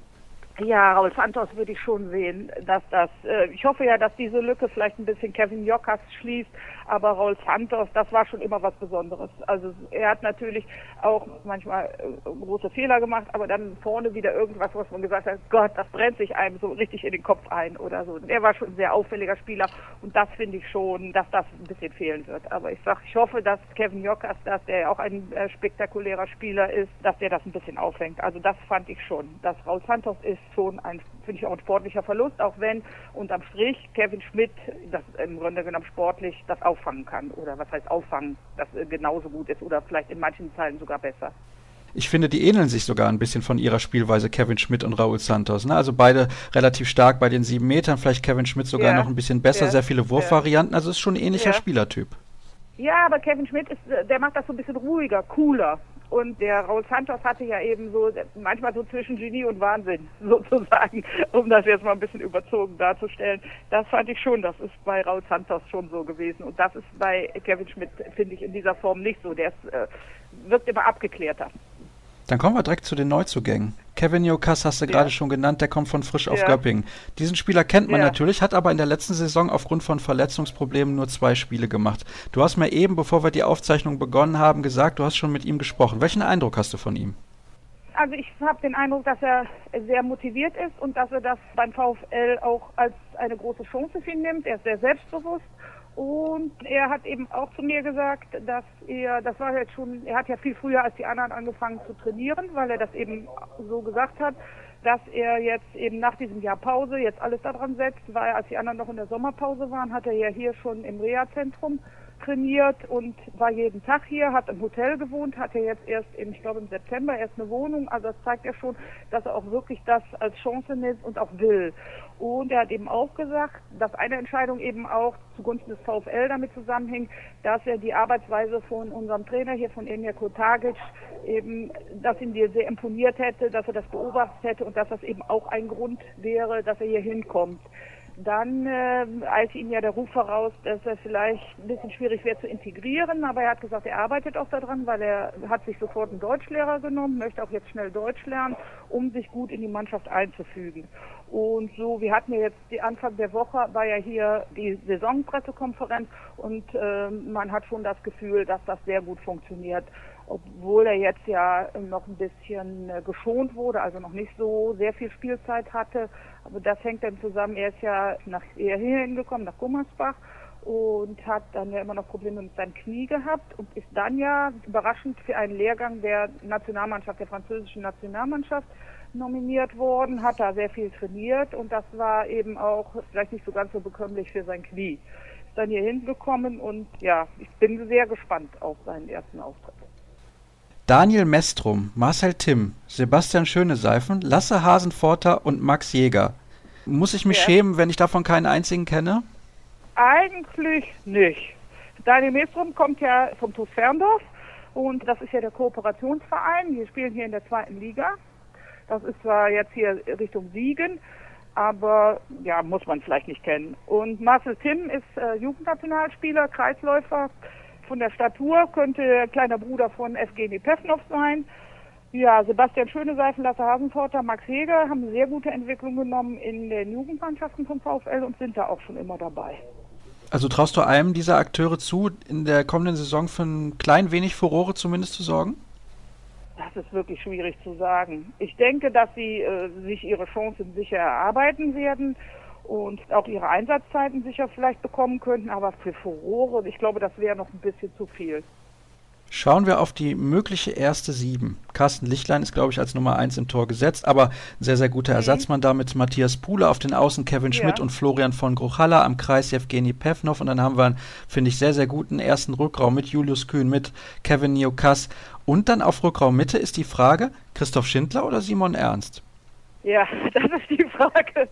Ja, Raul Santos würde ich schon sehen, dass das, äh, ich hoffe ja, dass diese Lücke vielleicht ein bisschen Kevin Jokas schließt, aber Raul Santos, das war schon immer was Besonderes. Also er hat natürlich auch manchmal äh, große Fehler gemacht, aber dann vorne wieder irgendwas, was man gesagt hat, Gott, das brennt sich einem so richtig in den Kopf ein oder so. Er war schon ein sehr auffälliger Spieler und das finde ich schon, dass das ein bisschen fehlen wird. Aber ich sag, ich hoffe, dass Kevin Jokas, dass der auch ein äh, spektakulärer Spieler ist, dass der das ein bisschen aufhängt. Also das fand ich schon. Dass Raul Santos ist schon ein, finde ich auch ein sportlicher Verlust, auch wenn unterm Strich Kevin Schmidt das im Grunde genommen sportlich das auffangen kann. Oder was heißt auffangen, das äh, genauso gut ist oder vielleicht in manchen Teilen sogar besser. Ich finde, die ähneln sich sogar ein bisschen von ihrer Spielweise, Kevin Schmidt und Raúl Santos. Ne? Also beide relativ stark bei den sieben Metern, vielleicht Kevin Schmidt sogar ja. noch ein bisschen besser, ja. sehr viele Wurfvarianten. Also ist schon ein ähnlicher Spielertyp. Ja, aber Kevin Schmidt ist, der macht das so ein bisschen ruhiger, cooler. Und der Raul Santos hatte ja eben so manchmal so zwischen Genie und Wahnsinn sozusagen, um das jetzt mal ein bisschen überzogen darzustellen. Das fand ich schon, das ist bei Raul Santos schon so gewesen. Und das ist bei Kevin Schmidt, finde ich, in dieser Form nicht so. Der ist, äh, wirkt immer abgeklärter. Dann kommen wir direkt zu den Neuzugängen. Kevin Jokas hast du ja. gerade schon genannt, der kommt von frisch auf ja. Göppingen. Diesen Spieler kennt man ja. natürlich, hat aber in der letzten Saison aufgrund von Verletzungsproblemen nur zwei Spiele gemacht. Du hast mir eben, bevor wir die Aufzeichnung begonnen haben, gesagt, du hast schon mit ihm gesprochen. Welchen Eindruck hast du von ihm? Also ich habe den Eindruck, dass er sehr motiviert ist und dass er das beim VfL auch als eine große Chance für ihn nimmt. Er ist sehr selbstbewusst und er hat eben auch zu mir gesagt, dass er, das war jetzt schon, er hat ja viel früher als die anderen angefangen zu trainieren, weil er das eben so gesagt hat, dass er jetzt eben nach diesem Jahr Pause jetzt alles daran setzt, weil als die anderen noch in der Sommerpause waren, hat er ja hier schon im Reha-Zentrum trainiert und war jeden Tag hier, hat im Hotel gewohnt, hat er jetzt erst, im, ich glaube im September erst eine Wohnung. Also das zeigt ja schon, dass er auch wirklich das als Chance nimmt und auch will. Und er hat eben auch gesagt, dass eine Entscheidung eben auch zugunsten des VfL damit zusammenhängt, dass er die Arbeitsweise von unserem Trainer hier, von Emir Kotagic, eben, dass ihn dir sehr imponiert hätte, dass er das beobachtet hätte und dass das eben auch ein Grund wäre, dass er hier hinkommt dann äh, eilte ihm ja der Ruf voraus, dass er vielleicht ein bisschen schwierig wäre zu integrieren, aber er hat gesagt, er arbeitet auch daran, weil er hat sich sofort einen Deutschlehrer genommen, möchte auch jetzt schnell Deutsch lernen, um sich gut in die Mannschaft einzufügen. Und so, wir hatten ja jetzt die Anfang der Woche, war ja hier die Saisonpressekonferenz und äh, man hat schon das Gefühl, dass das sehr gut funktioniert obwohl er jetzt ja noch ein bisschen äh, geschont wurde, also noch nicht so sehr viel Spielzeit hatte. Aber das hängt dann zusammen. Er ist ja nach, hier hingekommen, nach Gummersbach und hat dann ja immer noch Probleme mit seinem Knie gehabt und ist dann ja überraschend für einen Lehrgang der Nationalmannschaft, der französischen Nationalmannschaft nominiert worden, hat da sehr viel trainiert und das war eben auch vielleicht nicht so ganz so bekömmlich für sein Knie. Ist dann hier hingekommen und ja, ich bin sehr gespannt auf seinen ersten Auftritt. Daniel Mestrum, Marcel Timm, Sebastian Schöneseifen, Lasse Hasenforter und Max Jäger. Muss ich mich ja. schämen, wenn ich davon keinen einzigen kenne? Eigentlich nicht. Daniel Mestrum kommt ja vom TuS Ferndorf und das ist ja der Kooperationsverein. Wir spielen hier in der zweiten Liga. Das ist zwar jetzt hier Richtung Siegen, aber ja, muss man vielleicht nicht kennen. Und Marcel Timm ist äh, Jugendnationalspieler, Kreisläufer, von der Statur könnte der kleine Bruder von Evgeny Pevnov sein. Ja, Sebastian Schöneseifen, Lasse Hasenforter, Max Heger haben sehr gute Entwicklung genommen in den Jugendmannschaften vom VfL und sind da auch schon immer dabei. Also traust du einem dieser Akteure zu, in der kommenden Saison für ein klein wenig Furore zumindest zu sorgen? Das ist wirklich schwierig zu sagen. Ich denke, dass sie äh, sich ihre Chancen sicher erarbeiten werden und auch ihre Einsatzzeiten sicher vielleicht bekommen könnten, aber für Furore, ich glaube, das wäre noch ein bisschen zu viel. Schauen wir auf die mögliche erste Sieben. Carsten Lichtlein ist, glaube ich, als Nummer eins im Tor gesetzt, aber ein sehr, sehr guter mhm. Ersatzmann damit. Matthias Puhle auf den Außen, Kevin Schmidt ja. und Florian von Gruchalla am Kreis Jewgeni Pevnov. Und dann haben wir einen, finde ich, sehr, sehr guten ersten Rückraum mit Julius Kühn, mit Kevin Niokas. Und dann auf Rückraum Mitte ist die Frage, Christoph Schindler oder Simon Ernst? Ja, das ist die Frage.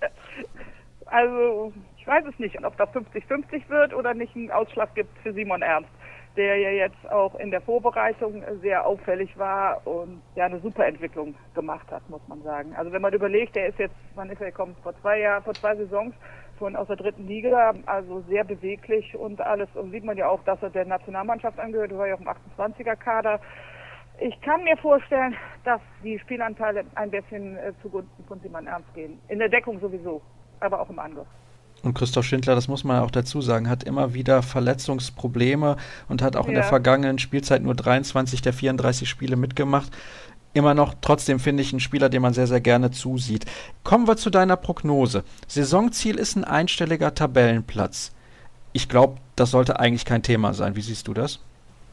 Also ich weiß es nicht, ob das 50-50 wird oder nicht einen Ausschlag gibt für Simon Ernst, der ja jetzt auch in der Vorbereitung sehr auffällig war und ja eine super Entwicklung gemacht hat, muss man sagen. Also wenn man überlegt, der ist jetzt, wann ist er gekommen? Vor zwei Jahren, vor zwei Saisons von aus der dritten Liga, also sehr beweglich und alles. Und sieht man ja auch, dass er der Nationalmannschaft angehört, war ja auch im 28er Kader. Ich kann mir vorstellen, dass die Spielanteile ein bisschen äh, zugunsten von Simon Ernst gehen. In der Deckung sowieso aber auch im Angriff. Und Christoph Schindler, das muss man auch dazu sagen, hat immer wieder Verletzungsprobleme und hat auch ja. in der vergangenen Spielzeit nur 23 der 34 Spiele mitgemacht. Immer noch trotzdem finde ich einen Spieler, den man sehr, sehr gerne zusieht. Kommen wir zu deiner Prognose. Saisonziel ist ein einstelliger Tabellenplatz. Ich glaube, das sollte eigentlich kein Thema sein. Wie siehst du das?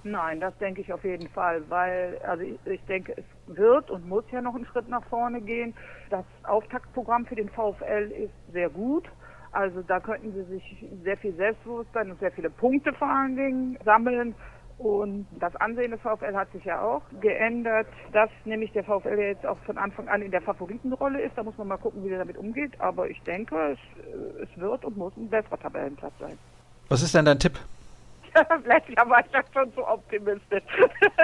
Nein, das denke ich auf jeden Fall, weil also ich, ich, denke, es wird und muss ja noch einen Schritt nach vorne gehen. Das Auftaktprogramm für den VfL ist sehr gut. Also da könnten sie sich sehr viel Selbstbewusstsein und sehr viele Punkte vor allen Dingen sammeln. Und das Ansehen des VfL hat sich ja auch geändert, dass nämlich der VfL jetzt auch von Anfang an in der Favoritenrolle ist. Da muss man mal gucken, wie der damit umgeht. Aber ich denke, es, es wird und muss ein besserer Tabellenplatz sein. Was ist denn dein Tipp? Letztes Jahr war ich ja schon so optimistisch.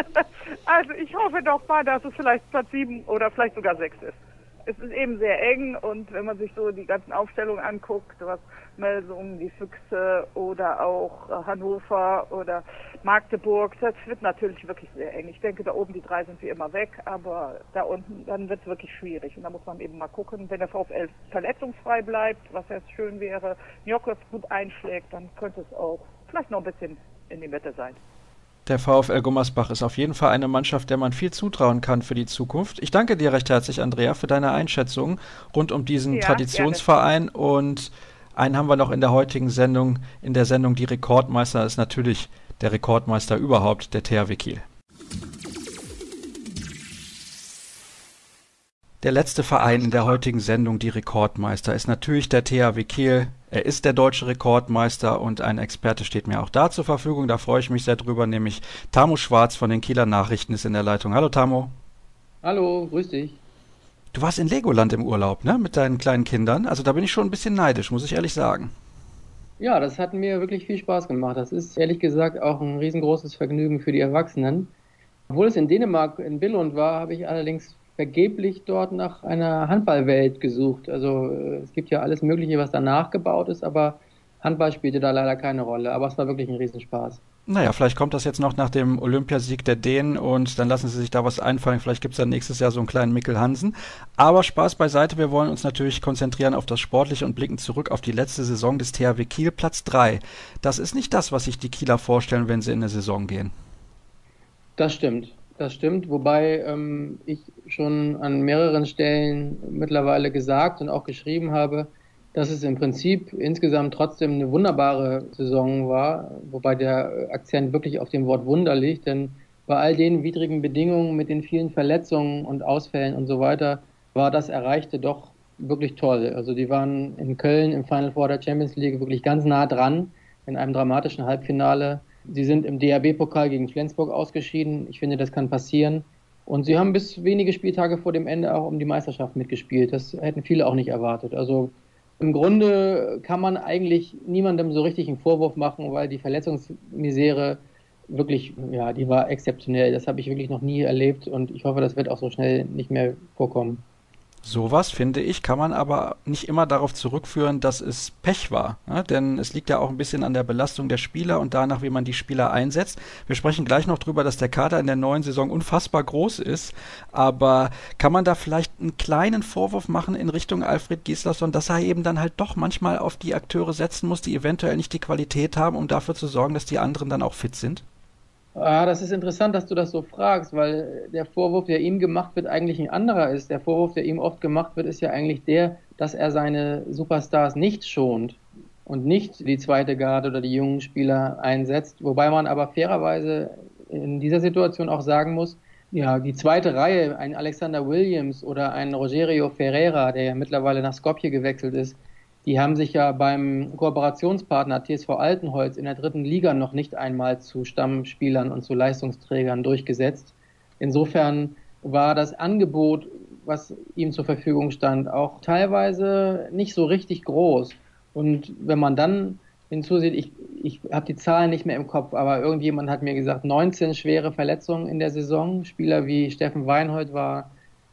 also ich hoffe doch mal, dass es vielleicht Platz 7 oder vielleicht sogar 6 ist es ist eben sehr eng und wenn man sich so die ganzen Aufstellungen anguckt, was Melsungen, die Füchse oder auch äh, Hannover oder Magdeburg, das wird natürlich wirklich sehr eng. Ich denke, da oben die drei sind wie immer weg, aber da unten, dann wird es wirklich schwierig. Und da muss man eben mal gucken, wenn der VfL verletzungsfrei bleibt, was jetzt schön wäre, Njokos gut einschlägt, dann könnte es auch vielleicht noch ein bisschen in die Mitte sein. Der VfL Gummersbach ist auf jeden Fall eine Mannschaft, der man viel zutrauen kann für die Zukunft. Ich danke dir recht herzlich, Andrea, für deine Einschätzung rund um diesen ja, Traditionsverein. Gerne. Und einen haben wir noch in der heutigen Sendung. In der Sendung Die Rekordmeister ist natürlich der Rekordmeister überhaupt, der THW Kiel. Der letzte Verein in der heutigen Sendung, die Rekordmeister, ist natürlich der THW Kiel. Er ist der deutsche Rekordmeister und ein Experte steht mir auch da zur Verfügung. Da freue ich mich sehr drüber, nämlich Tamo Schwarz von den Kieler Nachrichten ist in der Leitung. Hallo Tamo. Hallo, grüß dich. Du warst in Legoland im Urlaub, ne? Mit deinen kleinen Kindern. Also da bin ich schon ein bisschen neidisch, muss ich ehrlich sagen. Ja, das hat mir wirklich viel Spaß gemacht. Das ist ehrlich gesagt auch ein riesengroßes Vergnügen für die Erwachsenen. Obwohl es in Dänemark in Billund war, habe ich allerdings vergeblich dort nach einer Handballwelt gesucht. Also äh, es gibt ja alles Mögliche, was danach gebaut ist, aber Handball spielte da leider keine Rolle. Aber es war wirklich ein Riesenspaß. Naja, vielleicht kommt das jetzt noch nach dem Olympiasieg der Dänen und dann lassen sie sich da was einfallen. Vielleicht gibt es dann nächstes Jahr so einen kleinen Mikkel Hansen. Aber Spaß beiseite, wir wollen uns natürlich konzentrieren auf das Sportliche und blicken zurück auf die letzte Saison des THW Kiel, Platz 3. Das ist nicht das, was sich die Kieler vorstellen, wenn sie in eine Saison gehen. Das stimmt. Das stimmt, wobei ähm, ich schon an mehreren Stellen mittlerweile gesagt und auch geschrieben habe, dass es im Prinzip insgesamt trotzdem eine wunderbare Saison war, wobei der Akzent wirklich auf dem Wort Wunder liegt, denn bei all den widrigen Bedingungen mit den vielen Verletzungen und Ausfällen und so weiter war das Erreichte doch wirklich toll. Also die waren in Köln im Final Four der Champions League wirklich ganz nah dran in einem dramatischen Halbfinale Sie sind im DRB-Pokal gegen Flensburg ausgeschieden. Ich finde, das kann passieren. Und sie haben bis wenige Spieltage vor dem Ende auch um die Meisterschaft mitgespielt. Das hätten viele auch nicht erwartet. Also im Grunde kann man eigentlich niemandem so richtig einen Vorwurf machen, weil die Verletzungsmisere wirklich, ja, die war exzeptionell. Das habe ich wirklich noch nie erlebt und ich hoffe, das wird auch so schnell nicht mehr vorkommen. Sowas, finde ich, kann man aber nicht immer darauf zurückführen, dass es Pech war. Ja, denn es liegt ja auch ein bisschen an der Belastung der Spieler und danach, wie man die Spieler einsetzt. Wir sprechen gleich noch drüber, dass der Kader in der neuen Saison unfassbar groß ist. Aber kann man da vielleicht einen kleinen Vorwurf machen in Richtung Alfred Gislason, dass er eben dann halt doch manchmal auf die Akteure setzen muss, die eventuell nicht die Qualität haben, um dafür zu sorgen, dass die anderen dann auch fit sind? Ah, das ist interessant, dass du das so fragst, weil der Vorwurf, der ihm gemacht wird, eigentlich ein anderer ist. Der Vorwurf, der ihm oft gemacht wird, ist ja eigentlich der, dass er seine Superstars nicht schont und nicht die zweite Garde oder die jungen Spieler einsetzt. Wobei man aber fairerweise in dieser Situation auch sagen muss, ja, die zweite Reihe, ein Alexander Williams oder ein Rogerio Ferreira, der ja mittlerweile nach Skopje gewechselt ist, die haben sich ja beim Kooperationspartner TSV Altenholz in der dritten Liga noch nicht einmal zu Stammspielern und zu Leistungsträgern durchgesetzt. Insofern war das Angebot, was ihm zur Verfügung stand, auch teilweise nicht so richtig groß. Und wenn man dann hinzusieht, ich, ich habe die Zahlen nicht mehr im Kopf, aber irgendjemand hat mir gesagt, 19 schwere Verletzungen in der Saison. Spieler wie Steffen Weinhold war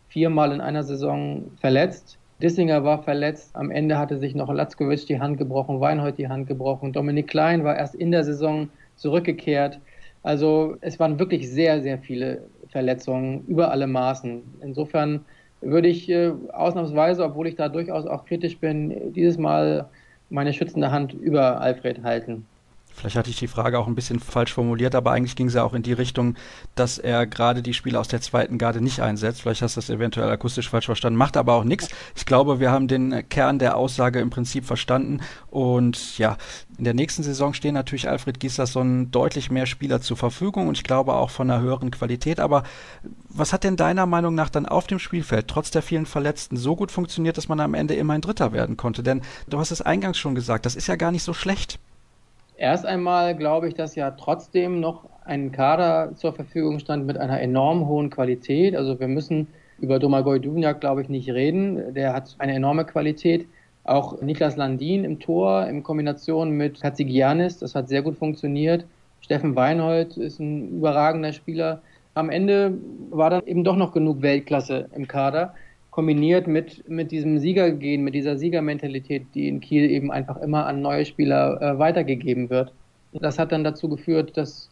viermal in einer Saison verletzt. Dissinger war verletzt. Am Ende hatte sich noch Latzkowitsch die Hand gebrochen, Weinhold die Hand gebrochen. Dominik Klein war erst in der Saison zurückgekehrt. Also es waren wirklich sehr, sehr viele Verletzungen über alle Maßen. Insofern würde ich äh, ausnahmsweise, obwohl ich da durchaus auch kritisch bin, dieses Mal meine schützende Hand über Alfred halten. Vielleicht hatte ich die Frage auch ein bisschen falsch formuliert, aber eigentlich ging sie auch in die Richtung, dass er gerade die Spieler aus der zweiten Garde nicht einsetzt. Vielleicht hast du das eventuell akustisch falsch verstanden, macht aber auch nichts. Ich glaube, wir haben den Kern der Aussage im Prinzip verstanden. Und ja, in der nächsten Saison stehen natürlich Alfred Gislason deutlich mehr Spieler zur Verfügung und ich glaube auch von einer höheren Qualität. Aber was hat denn deiner Meinung nach dann auf dem Spielfeld trotz der vielen Verletzten so gut funktioniert, dass man am Ende immer ein Dritter werden konnte? Denn du hast es eingangs schon gesagt, das ist ja gar nicht so schlecht. Erst einmal glaube ich, dass ja trotzdem noch ein Kader zur Verfügung stand mit einer enorm hohen Qualität. Also wir müssen über Domagoj Duvniak, glaube ich, nicht reden. Der hat eine enorme Qualität. Auch Niklas Landin im Tor in Kombination mit Katsigianis, das hat sehr gut funktioniert. Steffen Weinhold ist ein überragender Spieler. Am Ende war dann eben doch noch genug Weltklasse im Kader kombiniert mit, mit diesem Siegergehen, mit dieser Siegermentalität, die in Kiel eben einfach immer an neue Spieler äh, weitergegeben wird. Das hat dann dazu geführt, dass,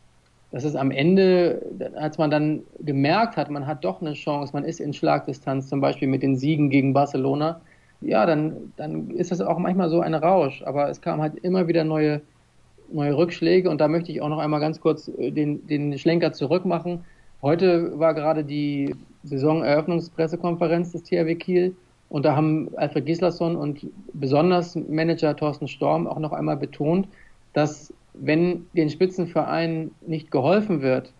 dass es am Ende, als man dann gemerkt hat, man hat doch eine Chance, man ist in Schlagdistanz, zum Beispiel mit den Siegen gegen Barcelona, ja, dann, dann ist das auch manchmal so ein Rausch. Aber es kam halt immer wieder neue, neue Rückschläge und da möchte ich auch noch einmal ganz kurz äh, den, den Schlenker zurückmachen. Heute war gerade die Saisoneröffnungspressekonferenz des THW Kiel. Und da haben Alfred Gislason und besonders Manager Thorsten Storm auch noch einmal betont, dass wenn den Spitzenvereinen nicht geholfen wird,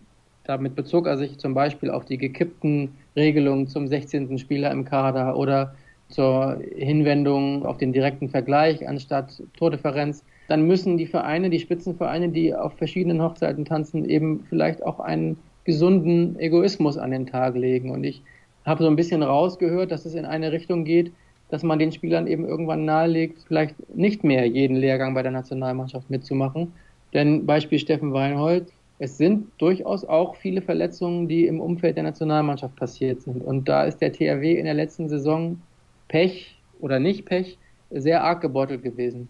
damit bezog er sich zum Beispiel auf die gekippten Regelungen zum 16. Spieler im Kader oder zur Hinwendung auf den direkten Vergleich anstatt Tordifferenz, dann müssen die Vereine, die Spitzenvereine, die auf verschiedenen Hochzeiten tanzen, eben vielleicht auch einen gesunden Egoismus an den Tag legen. Und ich habe so ein bisschen rausgehört, dass es in eine Richtung geht, dass man den Spielern eben irgendwann nahelegt, vielleicht nicht mehr jeden Lehrgang bei der Nationalmannschaft mitzumachen. Denn Beispiel Steffen Weinhold, es sind durchaus auch viele Verletzungen, die im Umfeld der Nationalmannschaft passiert sind. Und da ist der THW in der letzten Saison Pech oder nicht Pech sehr arg gebeutelt gewesen.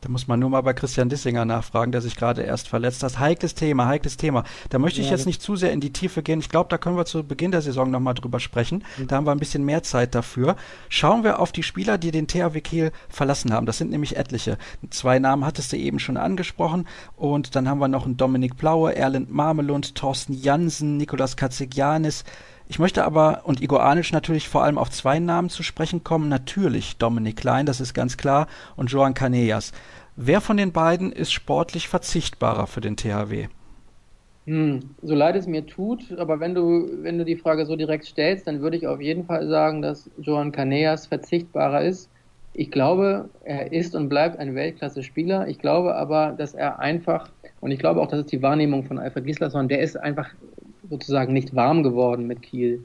Da muss man nur mal bei Christian Dissinger nachfragen, der sich gerade erst verletzt hat. Heikles Thema, heikles Thema. Da möchte ich ja, jetzt nicht zu sehr in die Tiefe gehen. Ich glaube, da können wir zu Beginn der Saison nochmal drüber sprechen. Mhm. Da haben wir ein bisschen mehr Zeit dafür. Schauen wir auf die Spieler, die den THW Kiel verlassen haben. Das sind nämlich etliche. Zwei Namen hattest du eben schon angesprochen. Und dann haben wir noch einen Dominik Blaue, Erland Marmelund, Thorsten Jansen, Nikolas Katzigianis. Ich möchte aber, und Igor Anic natürlich vor allem auf zwei Namen zu sprechen kommen. Natürlich Dominik Klein, das ist ganz klar, und Joan Canellas. Wer von den beiden ist sportlich verzichtbarer für den THW? Hm, so leid es mir tut, aber wenn du, wenn du die Frage so direkt stellst, dann würde ich auf jeden Fall sagen, dass Joan Canellas verzichtbarer ist. Ich glaube, er ist und bleibt ein Weltklasse-Spieler. Ich glaube aber, dass er einfach, und ich glaube auch, das ist die Wahrnehmung von Alfred Gislason, der ist einfach sozusagen nicht warm geworden mit Kiel.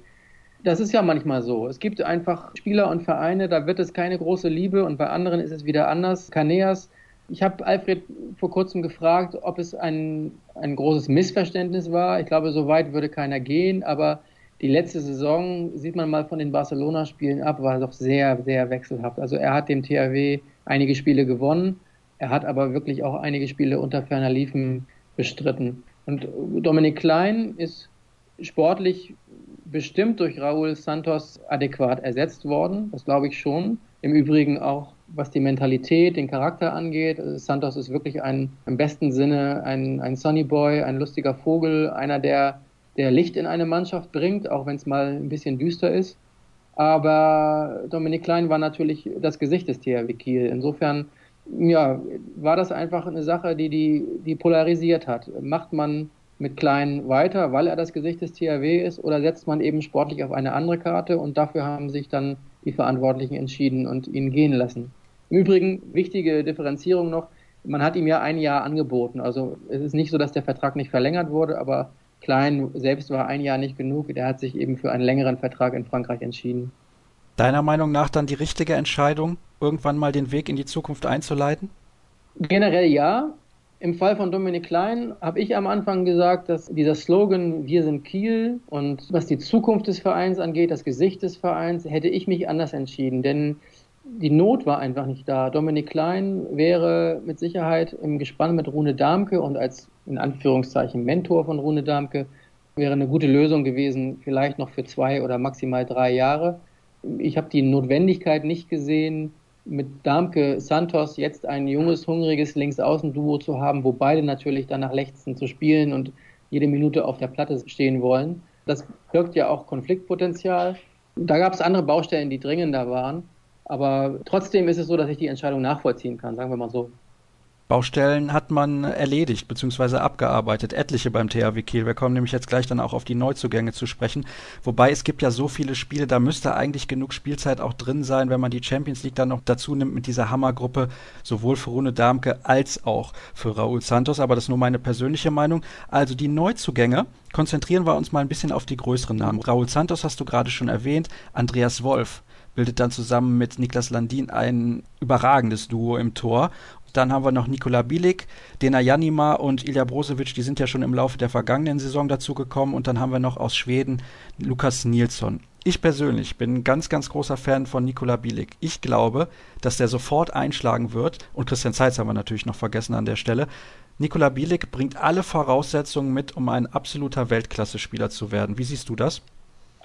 Das ist ja manchmal so. Es gibt einfach Spieler und Vereine, da wird es keine große Liebe und bei anderen ist es wieder anders. Kaneas, ich habe Alfred vor kurzem gefragt, ob es ein, ein großes Missverständnis war. Ich glaube, so weit würde keiner gehen, aber die letzte Saison, sieht man mal von den Barcelona-Spielen ab, war doch sehr, sehr wechselhaft. Also er hat dem THW einige Spiele gewonnen, er hat aber wirklich auch einige Spiele unter ferner Liefen bestritten. Und Dominik Klein ist sportlich bestimmt durch Raúl Santos adäquat ersetzt worden. Das glaube ich schon. Im Übrigen auch, was die Mentalität, den Charakter angeht. Santos ist wirklich ein, im besten Sinne ein, ein Sunny Boy, ein lustiger Vogel, einer, der, der Licht in eine Mannschaft bringt, auch wenn es mal ein bisschen düster ist. Aber Dominik Klein war natürlich das Gesicht des THW Kiel. Insofern, ja, war das einfach eine Sache, die, die, die polarisiert hat. Macht man mit Klein weiter, weil er das Gesicht des THW ist, oder setzt man eben sportlich auf eine andere Karte und dafür haben sich dann die Verantwortlichen entschieden und ihn gehen lassen. Im Übrigen, wichtige Differenzierung noch, man hat ihm ja ein Jahr angeboten. Also es ist nicht so, dass der Vertrag nicht verlängert wurde, aber Klein selbst war ein Jahr nicht genug. Der hat sich eben für einen längeren Vertrag in Frankreich entschieden. Deiner Meinung nach dann die richtige Entscheidung, irgendwann mal den Weg in die Zukunft einzuleiten? Generell ja. Im Fall von Dominik Klein habe ich am Anfang gesagt, dass dieser Slogan Wir sind Kiel und was die Zukunft des Vereins angeht, das Gesicht des Vereins, hätte ich mich anders entschieden. Denn die Not war einfach nicht da. Dominik Klein wäre mit Sicherheit im Gespann mit Rune Darmke und als in Anführungszeichen Mentor von Rune Darmke wäre eine gute Lösung gewesen, vielleicht noch für zwei oder maximal drei Jahre. Ich habe die Notwendigkeit nicht gesehen, mit Darmke Santos jetzt ein junges, hungriges Linksaußen-Duo zu haben, wo beide natürlich danach lechzen zu spielen und jede Minute auf der Platte stehen wollen. Das birgt ja auch Konfliktpotenzial. Da gab es andere Baustellen, die dringender waren. Aber trotzdem ist es so, dass ich die Entscheidung nachvollziehen kann, sagen wir mal so. Baustellen hat man erledigt bzw. abgearbeitet, etliche beim THW Kiel. Wir kommen nämlich jetzt gleich dann auch auf die Neuzugänge zu sprechen. Wobei es gibt ja so viele Spiele, da müsste eigentlich genug Spielzeit auch drin sein, wenn man die Champions League dann noch dazu nimmt mit dieser Hammergruppe, sowohl für Rune Darmke als auch für Raúl Santos. Aber das ist nur meine persönliche Meinung. Also die Neuzugänge, konzentrieren wir uns mal ein bisschen auf die größeren Namen. Raúl Santos hast du gerade schon erwähnt, Andreas Wolf bildet dann zusammen mit Niklas Landin ein überragendes Duo im Tor. Dann haben wir noch Nikola Bilic, Dena Janima und Ilja Brozovic, die sind ja schon im Laufe der vergangenen Saison dazugekommen. Und dann haben wir noch aus Schweden Lukas Nilsson. Ich persönlich bin ein ganz, ganz großer Fan von Nikola Bilic. Ich glaube, dass der sofort einschlagen wird. Und Christian Zeitz haben wir natürlich noch vergessen an der Stelle. Nikola Bilic bringt alle Voraussetzungen mit, um ein absoluter Weltklasse-Spieler zu werden. Wie siehst du das?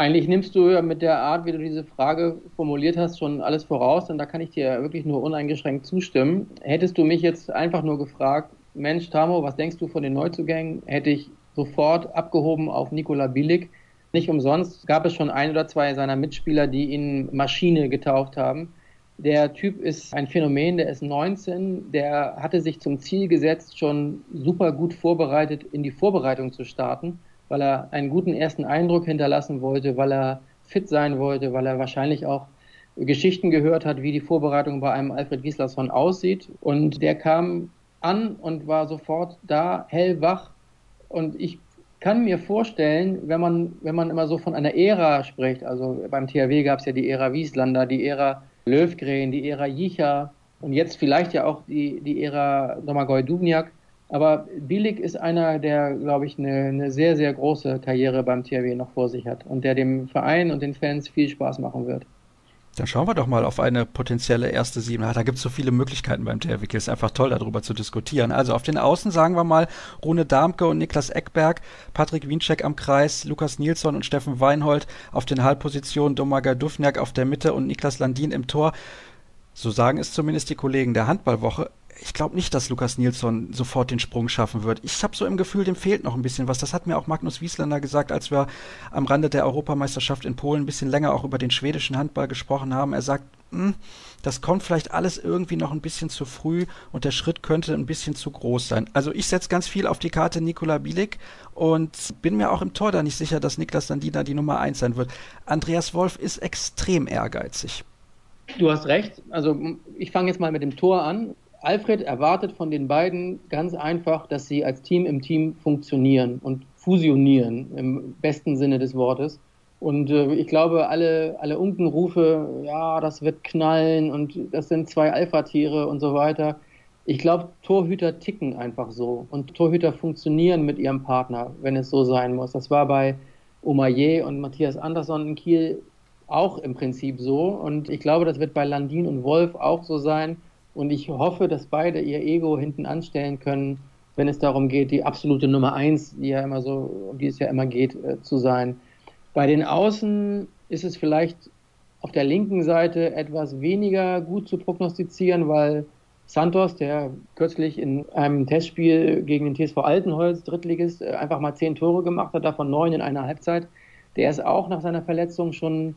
Eigentlich nimmst du ja mit der Art, wie du diese Frage formuliert hast, schon alles voraus und da kann ich dir wirklich nur uneingeschränkt zustimmen. Hättest du mich jetzt einfach nur gefragt, Mensch, Tamo, was denkst du von den Neuzugängen, hätte ich sofort abgehoben auf Nikola Bilic. Nicht umsonst gab es schon ein oder zwei seiner Mitspieler, die ihn Maschine getauft haben. Der Typ ist ein Phänomen, der ist 19, der hatte sich zum Ziel gesetzt, schon super gut vorbereitet in die Vorbereitung zu starten weil er einen guten ersten Eindruck hinterlassen wollte, weil er fit sein wollte, weil er wahrscheinlich auch Geschichten gehört hat, wie die Vorbereitung bei einem Alfred Gislason aussieht. Und der kam an und war sofort da, hellwach. Und ich kann mir vorstellen, wenn man, wenn man immer so von einer Ära spricht, also beim THW gab es ja die Ära Wieslander, die Ära Löwgren, die Ära Jicha und jetzt vielleicht ja auch die, die Ära Domagoj Dubniak, aber Bielig ist einer, der, glaube ich, eine, eine, sehr, sehr große Karriere beim THW noch vor sich hat und der dem Verein und den Fans viel Spaß machen wird. Dann schauen wir doch mal auf eine potenzielle erste Sieben. Da gibt es so viele Möglichkeiten beim THW. Es ist einfach toll, darüber zu diskutieren. Also auf den Außen sagen wir mal Rune Darmke und Niklas Eckberg, Patrick Wiencheck am Kreis, Lukas Nilsson und Steffen Weinhold auf den Halbpositionen, Domaga Dufniak auf der Mitte und Niklas Landin im Tor. So sagen es zumindest die Kollegen der Handballwoche ich glaube nicht, dass Lukas Nilsson sofort den Sprung schaffen wird. Ich habe so im Gefühl, dem fehlt noch ein bisschen was. Das hat mir auch Magnus Wiesländer gesagt, als wir am Rande der Europameisterschaft in Polen ein bisschen länger auch über den schwedischen Handball gesprochen haben. Er sagt, hm, das kommt vielleicht alles irgendwie noch ein bisschen zu früh und der Schritt könnte ein bisschen zu groß sein. Also ich setze ganz viel auf die Karte Nikola Bielik und bin mir auch im Tor da nicht sicher, dass Niklas Landina die Nummer eins sein wird. Andreas Wolf ist extrem ehrgeizig. Du hast recht. Also ich fange jetzt mal mit dem Tor an. Alfred erwartet von den beiden ganz einfach, dass sie als Team im Team funktionieren und fusionieren im besten Sinne des Wortes. Und äh, ich glaube, alle, alle Unkenrufe, ja, das wird knallen und das sind zwei Alpha-Tiere und so weiter. Ich glaube, Torhüter ticken einfach so und Torhüter funktionieren mit ihrem Partner, wenn es so sein muss. Das war bei Omaye und Matthias Andersson in Kiel auch im Prinzip so. Und ich glaube, das wird bei Landin und Wolf auch so sein. Und ich hoffe, dass beide ihr Ego hinten anstellen können, wenn es darum geht, die absolute Nummer eins, die ja immer so, um die es ja immer geht, äh, zu sein. Bei den Außen ist es vielleicht auf der linken Seite etwas weniger gut zu prognostizieren, weil Santos, der kürzlich in einem Testspiel gegen den TSV Altenholz, Drittligist, äh, einfach mal zehn Tore gemacht hat, davon neun in einer Halbzeit, der ist auch nach seiner Verletzung schon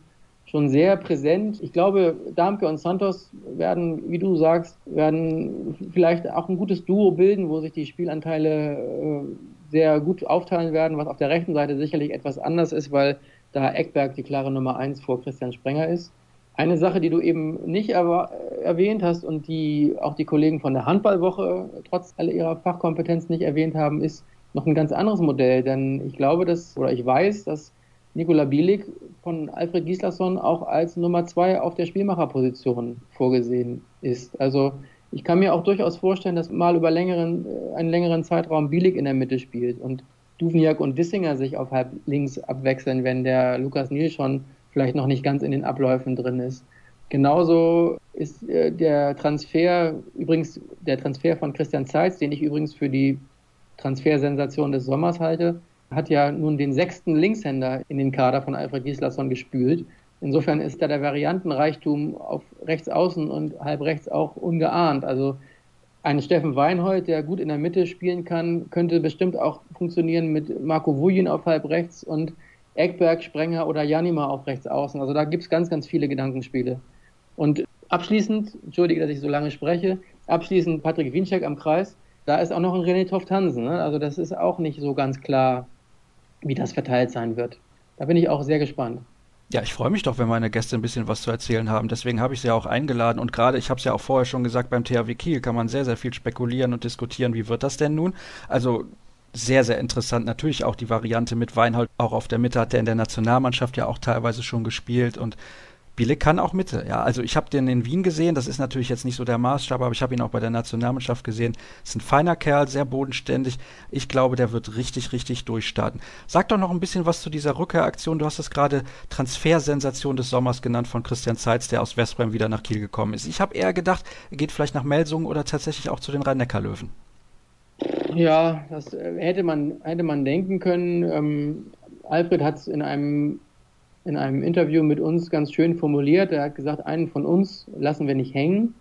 schon sehr präsent. Ich glaube, Darmke und Santos werden, wie du sagst, werden vielleicht auch ein gutes Duo bilden, wo sich die Spielanteile äh, sehr gut aufteilen werden, was auf der rechten Seite sicherlich etwas anders ist, weil da Eckberg die klare Nummer eins vor Christian Sprenger ist. Eine Sache, die du eben nicht erwähnt hast und die auch die Kollegen von der Handballwoche trotz all ihrer Fachkompetenz nicht erwähnt haben, ist noch ein ganz anderes Modell. Denn ich glaube, dass, oder ich weiß, dass Nikola Bielik von Alfred Gislason auch als Nummer zwei auf der Spielmacherposition vorgesehen ist. Also ich kann mir auch durchaus vorstellen, dass mal über längeren, äh, einen längeren Zeitraum Bielik in der Mitte spielt und Duvniak und Wissinger sich auf halb links abwechseln, wenn der Lukas Niel schon vielleicht noch nicht ganz in den Abläufen drin ist. Genauso ist äh, der Transfer, übrigens der Transfer von Christian Zeitz, den ich übrigens für die Transfersensation des Sommers halte, hat ja nun den sechsten Linkshänder in den Kader von Alfred Gislason gespült. Insofern ist da der Variantenreichtum auf rechts außen und halb rechts auch ungeahnt. Also ein Steffen Weinhold, der gut in der Mitte spielen kann, könnte bestimmt auch funktionieren mit Marco Wujin auf halb rechts und Eckberg, Sprenger oder Janima auf rechts außen. Also da gibt es ganz, ganz viele Gedankenspiele. Und abschließend, entschuldige, dass ich so lange spreche, Abschließend Patrick Winczek am Kreis. Da ist auch noch ein René Toft Hansen. Ne? Also das ist auch nicht so ganz klar, wie das verteilt sein wird. Da bin ich auch sehr gespannt. Ja, ich freue mich doch, wenn meine Gäste ein bisschen was zu erzählen haben. Deswegen habe ich sie ja auch eingeladen. Und gerade, ich habe es ja auch vorher schon gesagt, beim THW Kiel kann man sehr, sehr viel spekulieren und diskutieren. Wie wird das denn nun? Also sehr, sehr interessant. Natürlich auch die Variante mit Weinhold auch auf der Mitte hat der in der Nationalmannschaft ja auch teilweise schon gespielt und Biele kann auch Mitte, ja. Also ich habe den in Wien gesehen, das ist natürlich jetzt nicht so der Maßstab, aber ich habe ihn auch bei der Nationalmannschaft gesehen. Ist ein feiner Kerl, sehr bodenständig. Ich glaube, der wird richtig, richtig durchstarten. Sag doch noch ein bisschen was zu dieser Rückkehraktion. Du hast es gerade Transfersensation des Sommers genannt von Christian Zeitz, der aus Westbrem wieder nach Kiel gekommen ist. Ich habe eher gedacht, er geht vielleicht nach Melsungen oder tatsächlich auch zu den Rhein-Neckar-Löwen. Ja, das äh, hätte man, hätte man denken können. Ähm, Alfred hat es in einem in einem Interview mit uns ganz schön formuliert. Er hat gesagt, einen von uns lassen wir nicht hängen.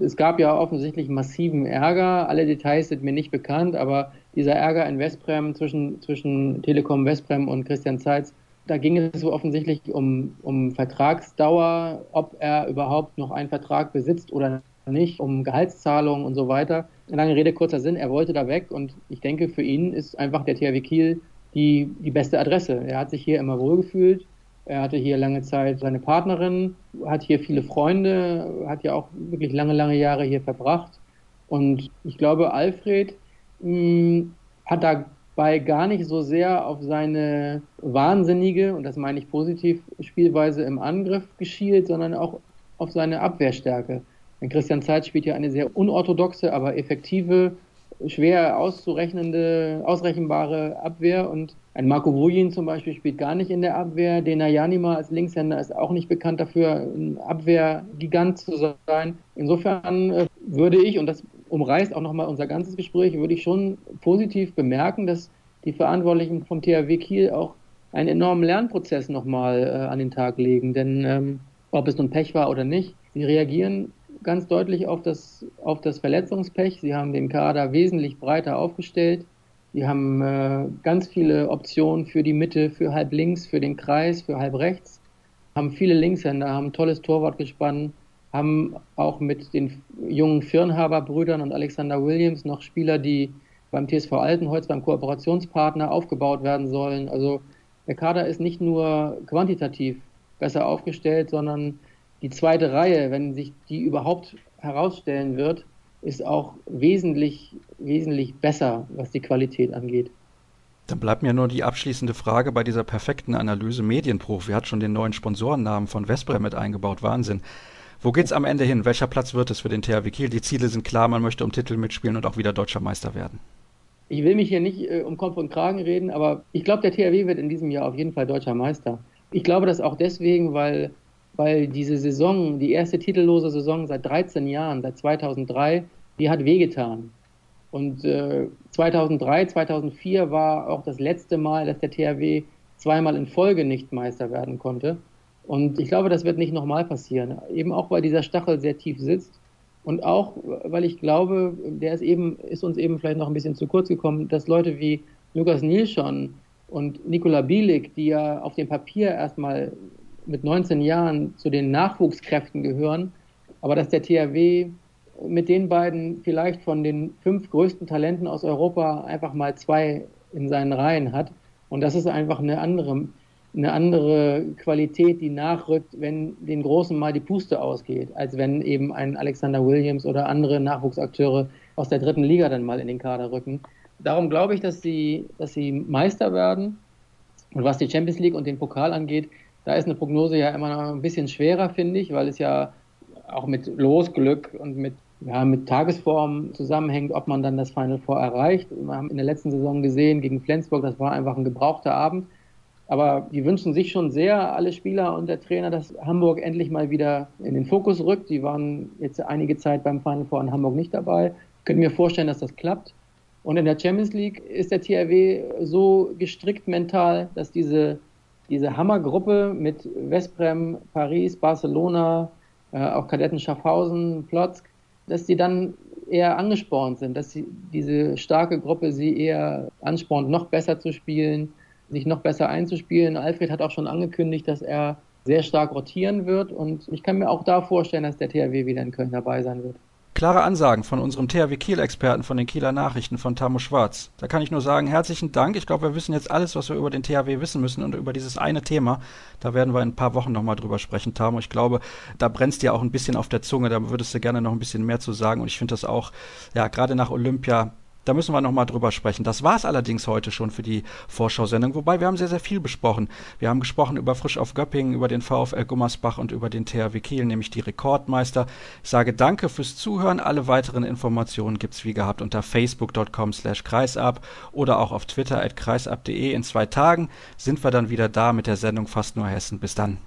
Es gab ja offensichtlich massiven Ärger. Alle Details sind mir nicht bekannt, aber dieser Ärger in Westbrem zwischen, zwischen Telekom Westbrem und Christian Zeitz, da ging es so offensichtlich um, um Vertragsdauer, ob er überhaupt noch einen Vertrag besitzt oder nicht, um Gehaltszahlungen und so weiter. Lange Rede, kurzer Sinn, er wollte da weg und ich denke, für ihn ist einfach der THW Kiel die, die beste Adresse. Er hat sich hier immer wohlgefühlt, er hatte hier lange Zeit seine Partnerin, hat hier viele Freunde, hat ja auch wirklich lange, lange Jahre hier verbracht. Und ich glaube, Alfred mh, hm, hat dabei gar nicht so sehr auf seine wahnsinnige, und das meine ich positiv, Spielweise im Angriff geschielt, sondern auch auf seine Abwehrstärke. Denn Christian Zeit spielt ja eine sehr unorthodoxe, aber effektive schwer auszurechnende, ausrechenbare Abwehr und ein Marco Vujin zum Beispiel spielt gar nicht in der Abwehr. Dena Janima als Linkshänder ist auch nicht bekannt dafür, ein Abwehrgigant zu sein. Insofern äh, würde ich, und das umreißt auch nochmal unser ganzes Gespräch, würde ich schon positiv bemerken, dass die Verantwortlichen vom THW Kiel auch einen enormen Lernprozess nochmal äh, an den Tag legen. Denn ähm, ob es nun Pech war oder nicht, sie reagieren ganz deutlich auf das, auf das Verletzungspech. Sie haben den Kader wesentlich breiter aufgestellt. Sie haben äh, ganz viele Optionen für die Mitte, für halb links, für den Kreis, für halb rechts. Haben viele Linkshänder, haben ein tolles Torwart gespannt, haben auch mit den jungen Firnhaber-Brüdern und Alexander Williams noch Spieler, die beim TSV Altenholz, beim Kooperationspartner aufgebaut werden sollen. Also der Kader ist nicht nur quantitativ besser aufgestellt, sondern die zweite Reihe, wenn sich die überhaupt herausstellen wird, ist auch wesentlich, wesentlich besser, was die Qualität angeht. Dann bleibt mir nur die abschließende Frage bei dieser perfekten Analyse Medienprofi. Hat schon den neuen Sponsorennamen von Vesprem mit eingebaut. Wahnsinn. Wo geht's am Ende hin? Welcher Platz wird es für den THW Kiel? Die Ziele sind klar, man möchte um Titel mitspielen und auch wieder deutscher Meister werden. Ich will mich hier nicht äh, um Kopf und Kragen reden, aber ich glaube, der THW wird in diesem Jahr auf jeden Fall deutscher Meister. Ich glaube das auch deswegen, weil weil diese Saison, die erste titellose Saison seit 13 Jahren, seit 2003, die hat wehgetan. Und äh, 2003, 2004 war auch das letzte Mal, dass der THW zweimal in Folge nicht Meister werden konnte. Und ich glaube, das wird nicht nochmal passieren. Eben auch, weil dieser Stachel sehr tief sitzt. Und auch, weil ich glaube, der ist eben, ist uns eben vielleicht noch ein bisschen zu kurz gekommen, dass Leute wie Lukas Nilsson und Nikola Bielik, die ja auf dem Papier erstmal mit 19 Jahren zu den Nachwuchskräften gehören, aber dass der THW mit den beiden vielleicht von den fünf größten Talenten aus Europa einfach mal zwei in seinen Reihen hat. Und das ist einfach eine andere, eine andere Qualität, die nachrückt, wenn den Großen mal die Puste ausgeht, als wenn eben ein Alexander Williams oder andere Nachwuchsakteure aus der dritten Liga dann mal in den Kader rücken. Darum glaube ich, dass sie, dass sie Meister werden. Und was die Champions League und den Pokal angeht, da ist eine Prognose ja immer noch ein bisschen schwerer, finde ich, weil es ja auch mit Losglück und mit, ja, mit Tagesform zusammenhängt, ob man dann das Final Four erreicht. Wir haben in der letzten Saison gesehen gegen Flensburg, das war einfach ein gebrauchter Abend. Aber die wünschen sich schon sehr, alle Spieler und der Trainer, dass Hamburg endlich mal wieder in den Fokus rückt. Die waren jetzt einige Zeit beim Final Four in Hamburg nicht dabei. Ich könnte mir vorstellen, dass das klappt. Und in der Champions League ist der TRW so gestrickt mental, dass diese diese Hammergruppe mit Westbrem, Paris, Barcelona, äh, auch Kadetten Schaffhausen, Plotzk, dass die dann eher angespornt sind, dass sie, diese starke Gruppe sie eher anspornt, noch besser zu spielen, sich noch besser einzuspielen. Alfred hat auch schon angekündigt, dass er sehr stark rotieren wird und ich kann mir auch da vorstellen, dass der THW wieder in Köln dabei sein wird. Klare Ansagen von unserem THW Kiel-Experten von den Kieler Nachrichten von Tamo Schwarz. Da kann ich nur sagen, herzlichen Dank. Ich glaube, wir wissen jetzt alles, was wir über den THW wissen müssen und über dieses eine Thema. Da werden wir in ein paar Wochen nochmal drüber sprechen, Tamo. Ich glaube, da brennt dir auch ein bisschen auf der Zunge. Da würdest du gerne noch ein bisschen mehr zu sagen. Und ich finde das auch, ja, gerade nach Olympia da müssen wir nochmal drüber sprechen. Das war es allerdings heute schon für die Vorschau-Sendung, wobei wir haben sehr, sehr viel besprochen. Wir haben gesprochen über Frisch auf Göppingen, über den VfL Gummersbach und über den THW Kiel, nämlich die Rekordmeister. Ich sage danke fürs Zuhören. Alle weiteren Informationen gibt's wie gehabt unter facebook.com slash kreisab oder auch auf Twitter at kreisab.de. In zwei Tagen sind wir dann wieder da mit der Sendung Fast nur Hessen. Bis dann.